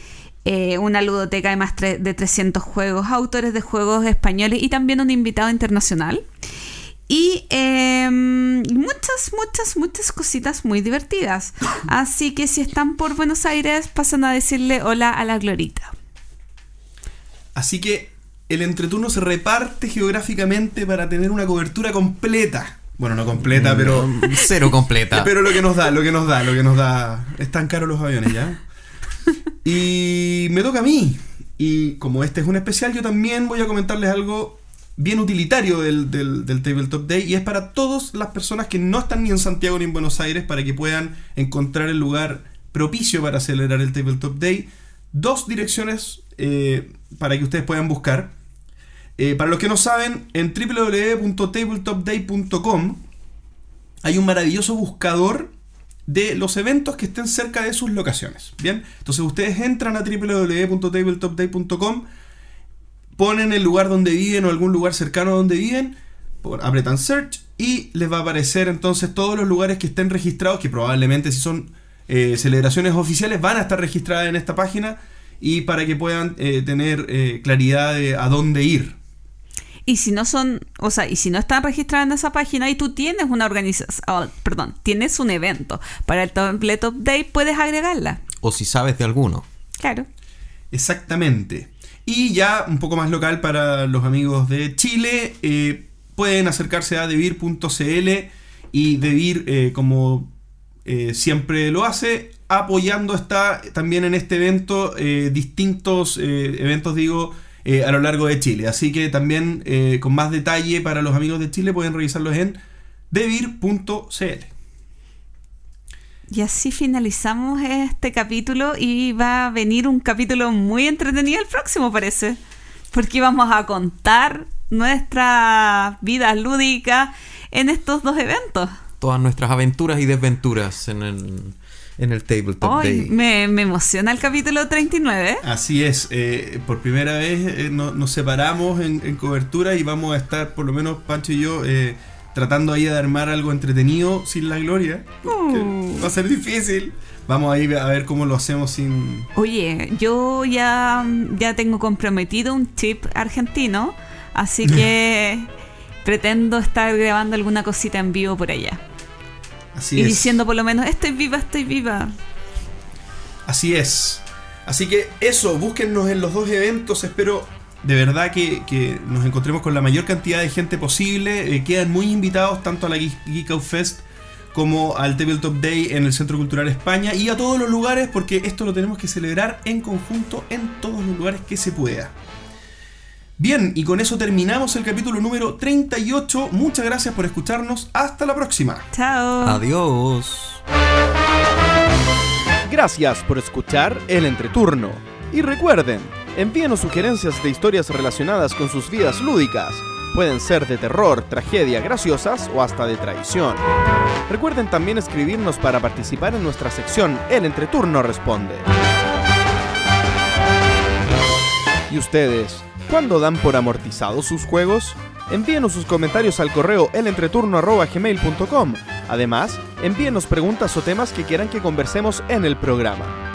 S3: eh, una ludoteca de más de 300 juegos, autores de juegos españoles y también un invitado internacional. Y eh, muchas, muchas, muchas cositas muy divertidas. Así que si están por Buenos Aires, pasan a decirle hola a la Glorita.
S2: Así que el entreturno se reparte geográficamente para tener una cobertura completa. Bueno, no completa, pero,
S4: Cero completa.
S2: pero lo que nos da, lo que nos da, lo que nos da. Están caros los aviones ya. Y me toca a mí. Y como este es un especial, yo también voy a comentarles algo bien utilitario del, del, del Tabletop Day. Y es para todas las personas que no están ni en Santiago ni en Buenos Aires para que puedan encontrar el lugar propicio para celebrar el Tabletop Day. Dos direcciones eh, para que ustedes puedan buscar. Eh, para los que no saben, en www.tabletopday.com hay un maravilloso buscador de los eventos que estén cerca de sus locaciones. Bien, entonces ustedes entran a www.tabletopday.com, ponen el lugar donde viven o algún lugar cercano a donde viven, por- apretan search y les va a aparecer entonces todos los lugares que estén registrados, que probablemente si son eh, celebraciones oficiales van a estar registradas en esta página y para que puedan eh, tener eh, claridad de a dónde ir.
S3: Y si no son, o sea, y si no están registrados en esa página y tú tienes una organización, oh, perdón, tienes un evento para el Tabletop Day, puedes agregarla.
S4: O si sabes de alguno.
S3: Claro.
S2: Exactamente. Y ya un poco más local para los amigos de Chile, eh, pueden acercarse a devir.cl y Devir, eh, como eh, siempre lo hace, apoyando está también en este evento eh, distintos eventos, digo, a lo largo de Chile. Así que también con más detalle para los amigos de Chile pueden revisarlos en devir.cl.
S3: Y así finalizamos este capítulo y va a venir un capítulo muy entretenido el próximo, parece. Porque vamos a contar nuestra vida lúdica en estos dos eventos.
S4: Todas nuestras aventuras y desventuras en el, en el Tabletop
S3: Ay,
S4: Day.
S3: me, me emociona el capítulo 39.
S2: Así es, eh, por primera vez eh, no- nos separamos en, en cobertura y vamos a estar, por lo menos Pancho y yo, eh, tratando ahí de armar algo entretenido sin la gloria.
S3: Uh.
S2: Va a ser difícil. Vamos a ir a ver cómo lo hacemos sin...
S3: Oye, yo ya, ya tengo comprometido un chip argentino, así que pretendo estar grabando alguna cosita en vivo por allá.
S2: Así
S3: y
S2: es.
S3: diciendo por lo menos, estoy viva, estoy viva.
S2: Así es.
S7: Así que eso, búsquennos en los dos eventos. Espero de verdad que, que nos encontremos con la mayor cantidad de gente posible. Eh, quedan muy invitados tanto a la Geek Geek Out Fest como al Tabletop Day en el Centro Cultural España y a todos los lugares porque esto lo tenemos que celebrar en conjunto en todos los lugares que se pueda. Bien, y con eso terminamos el capítulo número 38. Muchas gracias por escucharnos. Hasta la próxima.
S3: Chao.
S4: Adiós.
S2: Gracias por escuchar El Entreturno. Y recuerden, envíenos sugerencias de historias relacionadas con sus vidas lúdicas. Pueden ser de terror, tragedia, graciosas o hasta de traición. Recuerden también escribirnos para participar en nuestra sección El Entreturno Responde. ¿Y ustedes? ¿Cuándo dan por amortizados sus juegos? Envíenos sus comentarios al correo elentreturno.gmail.com. Además, envíenos preguntas o temas que quieran que conversemos en el programa.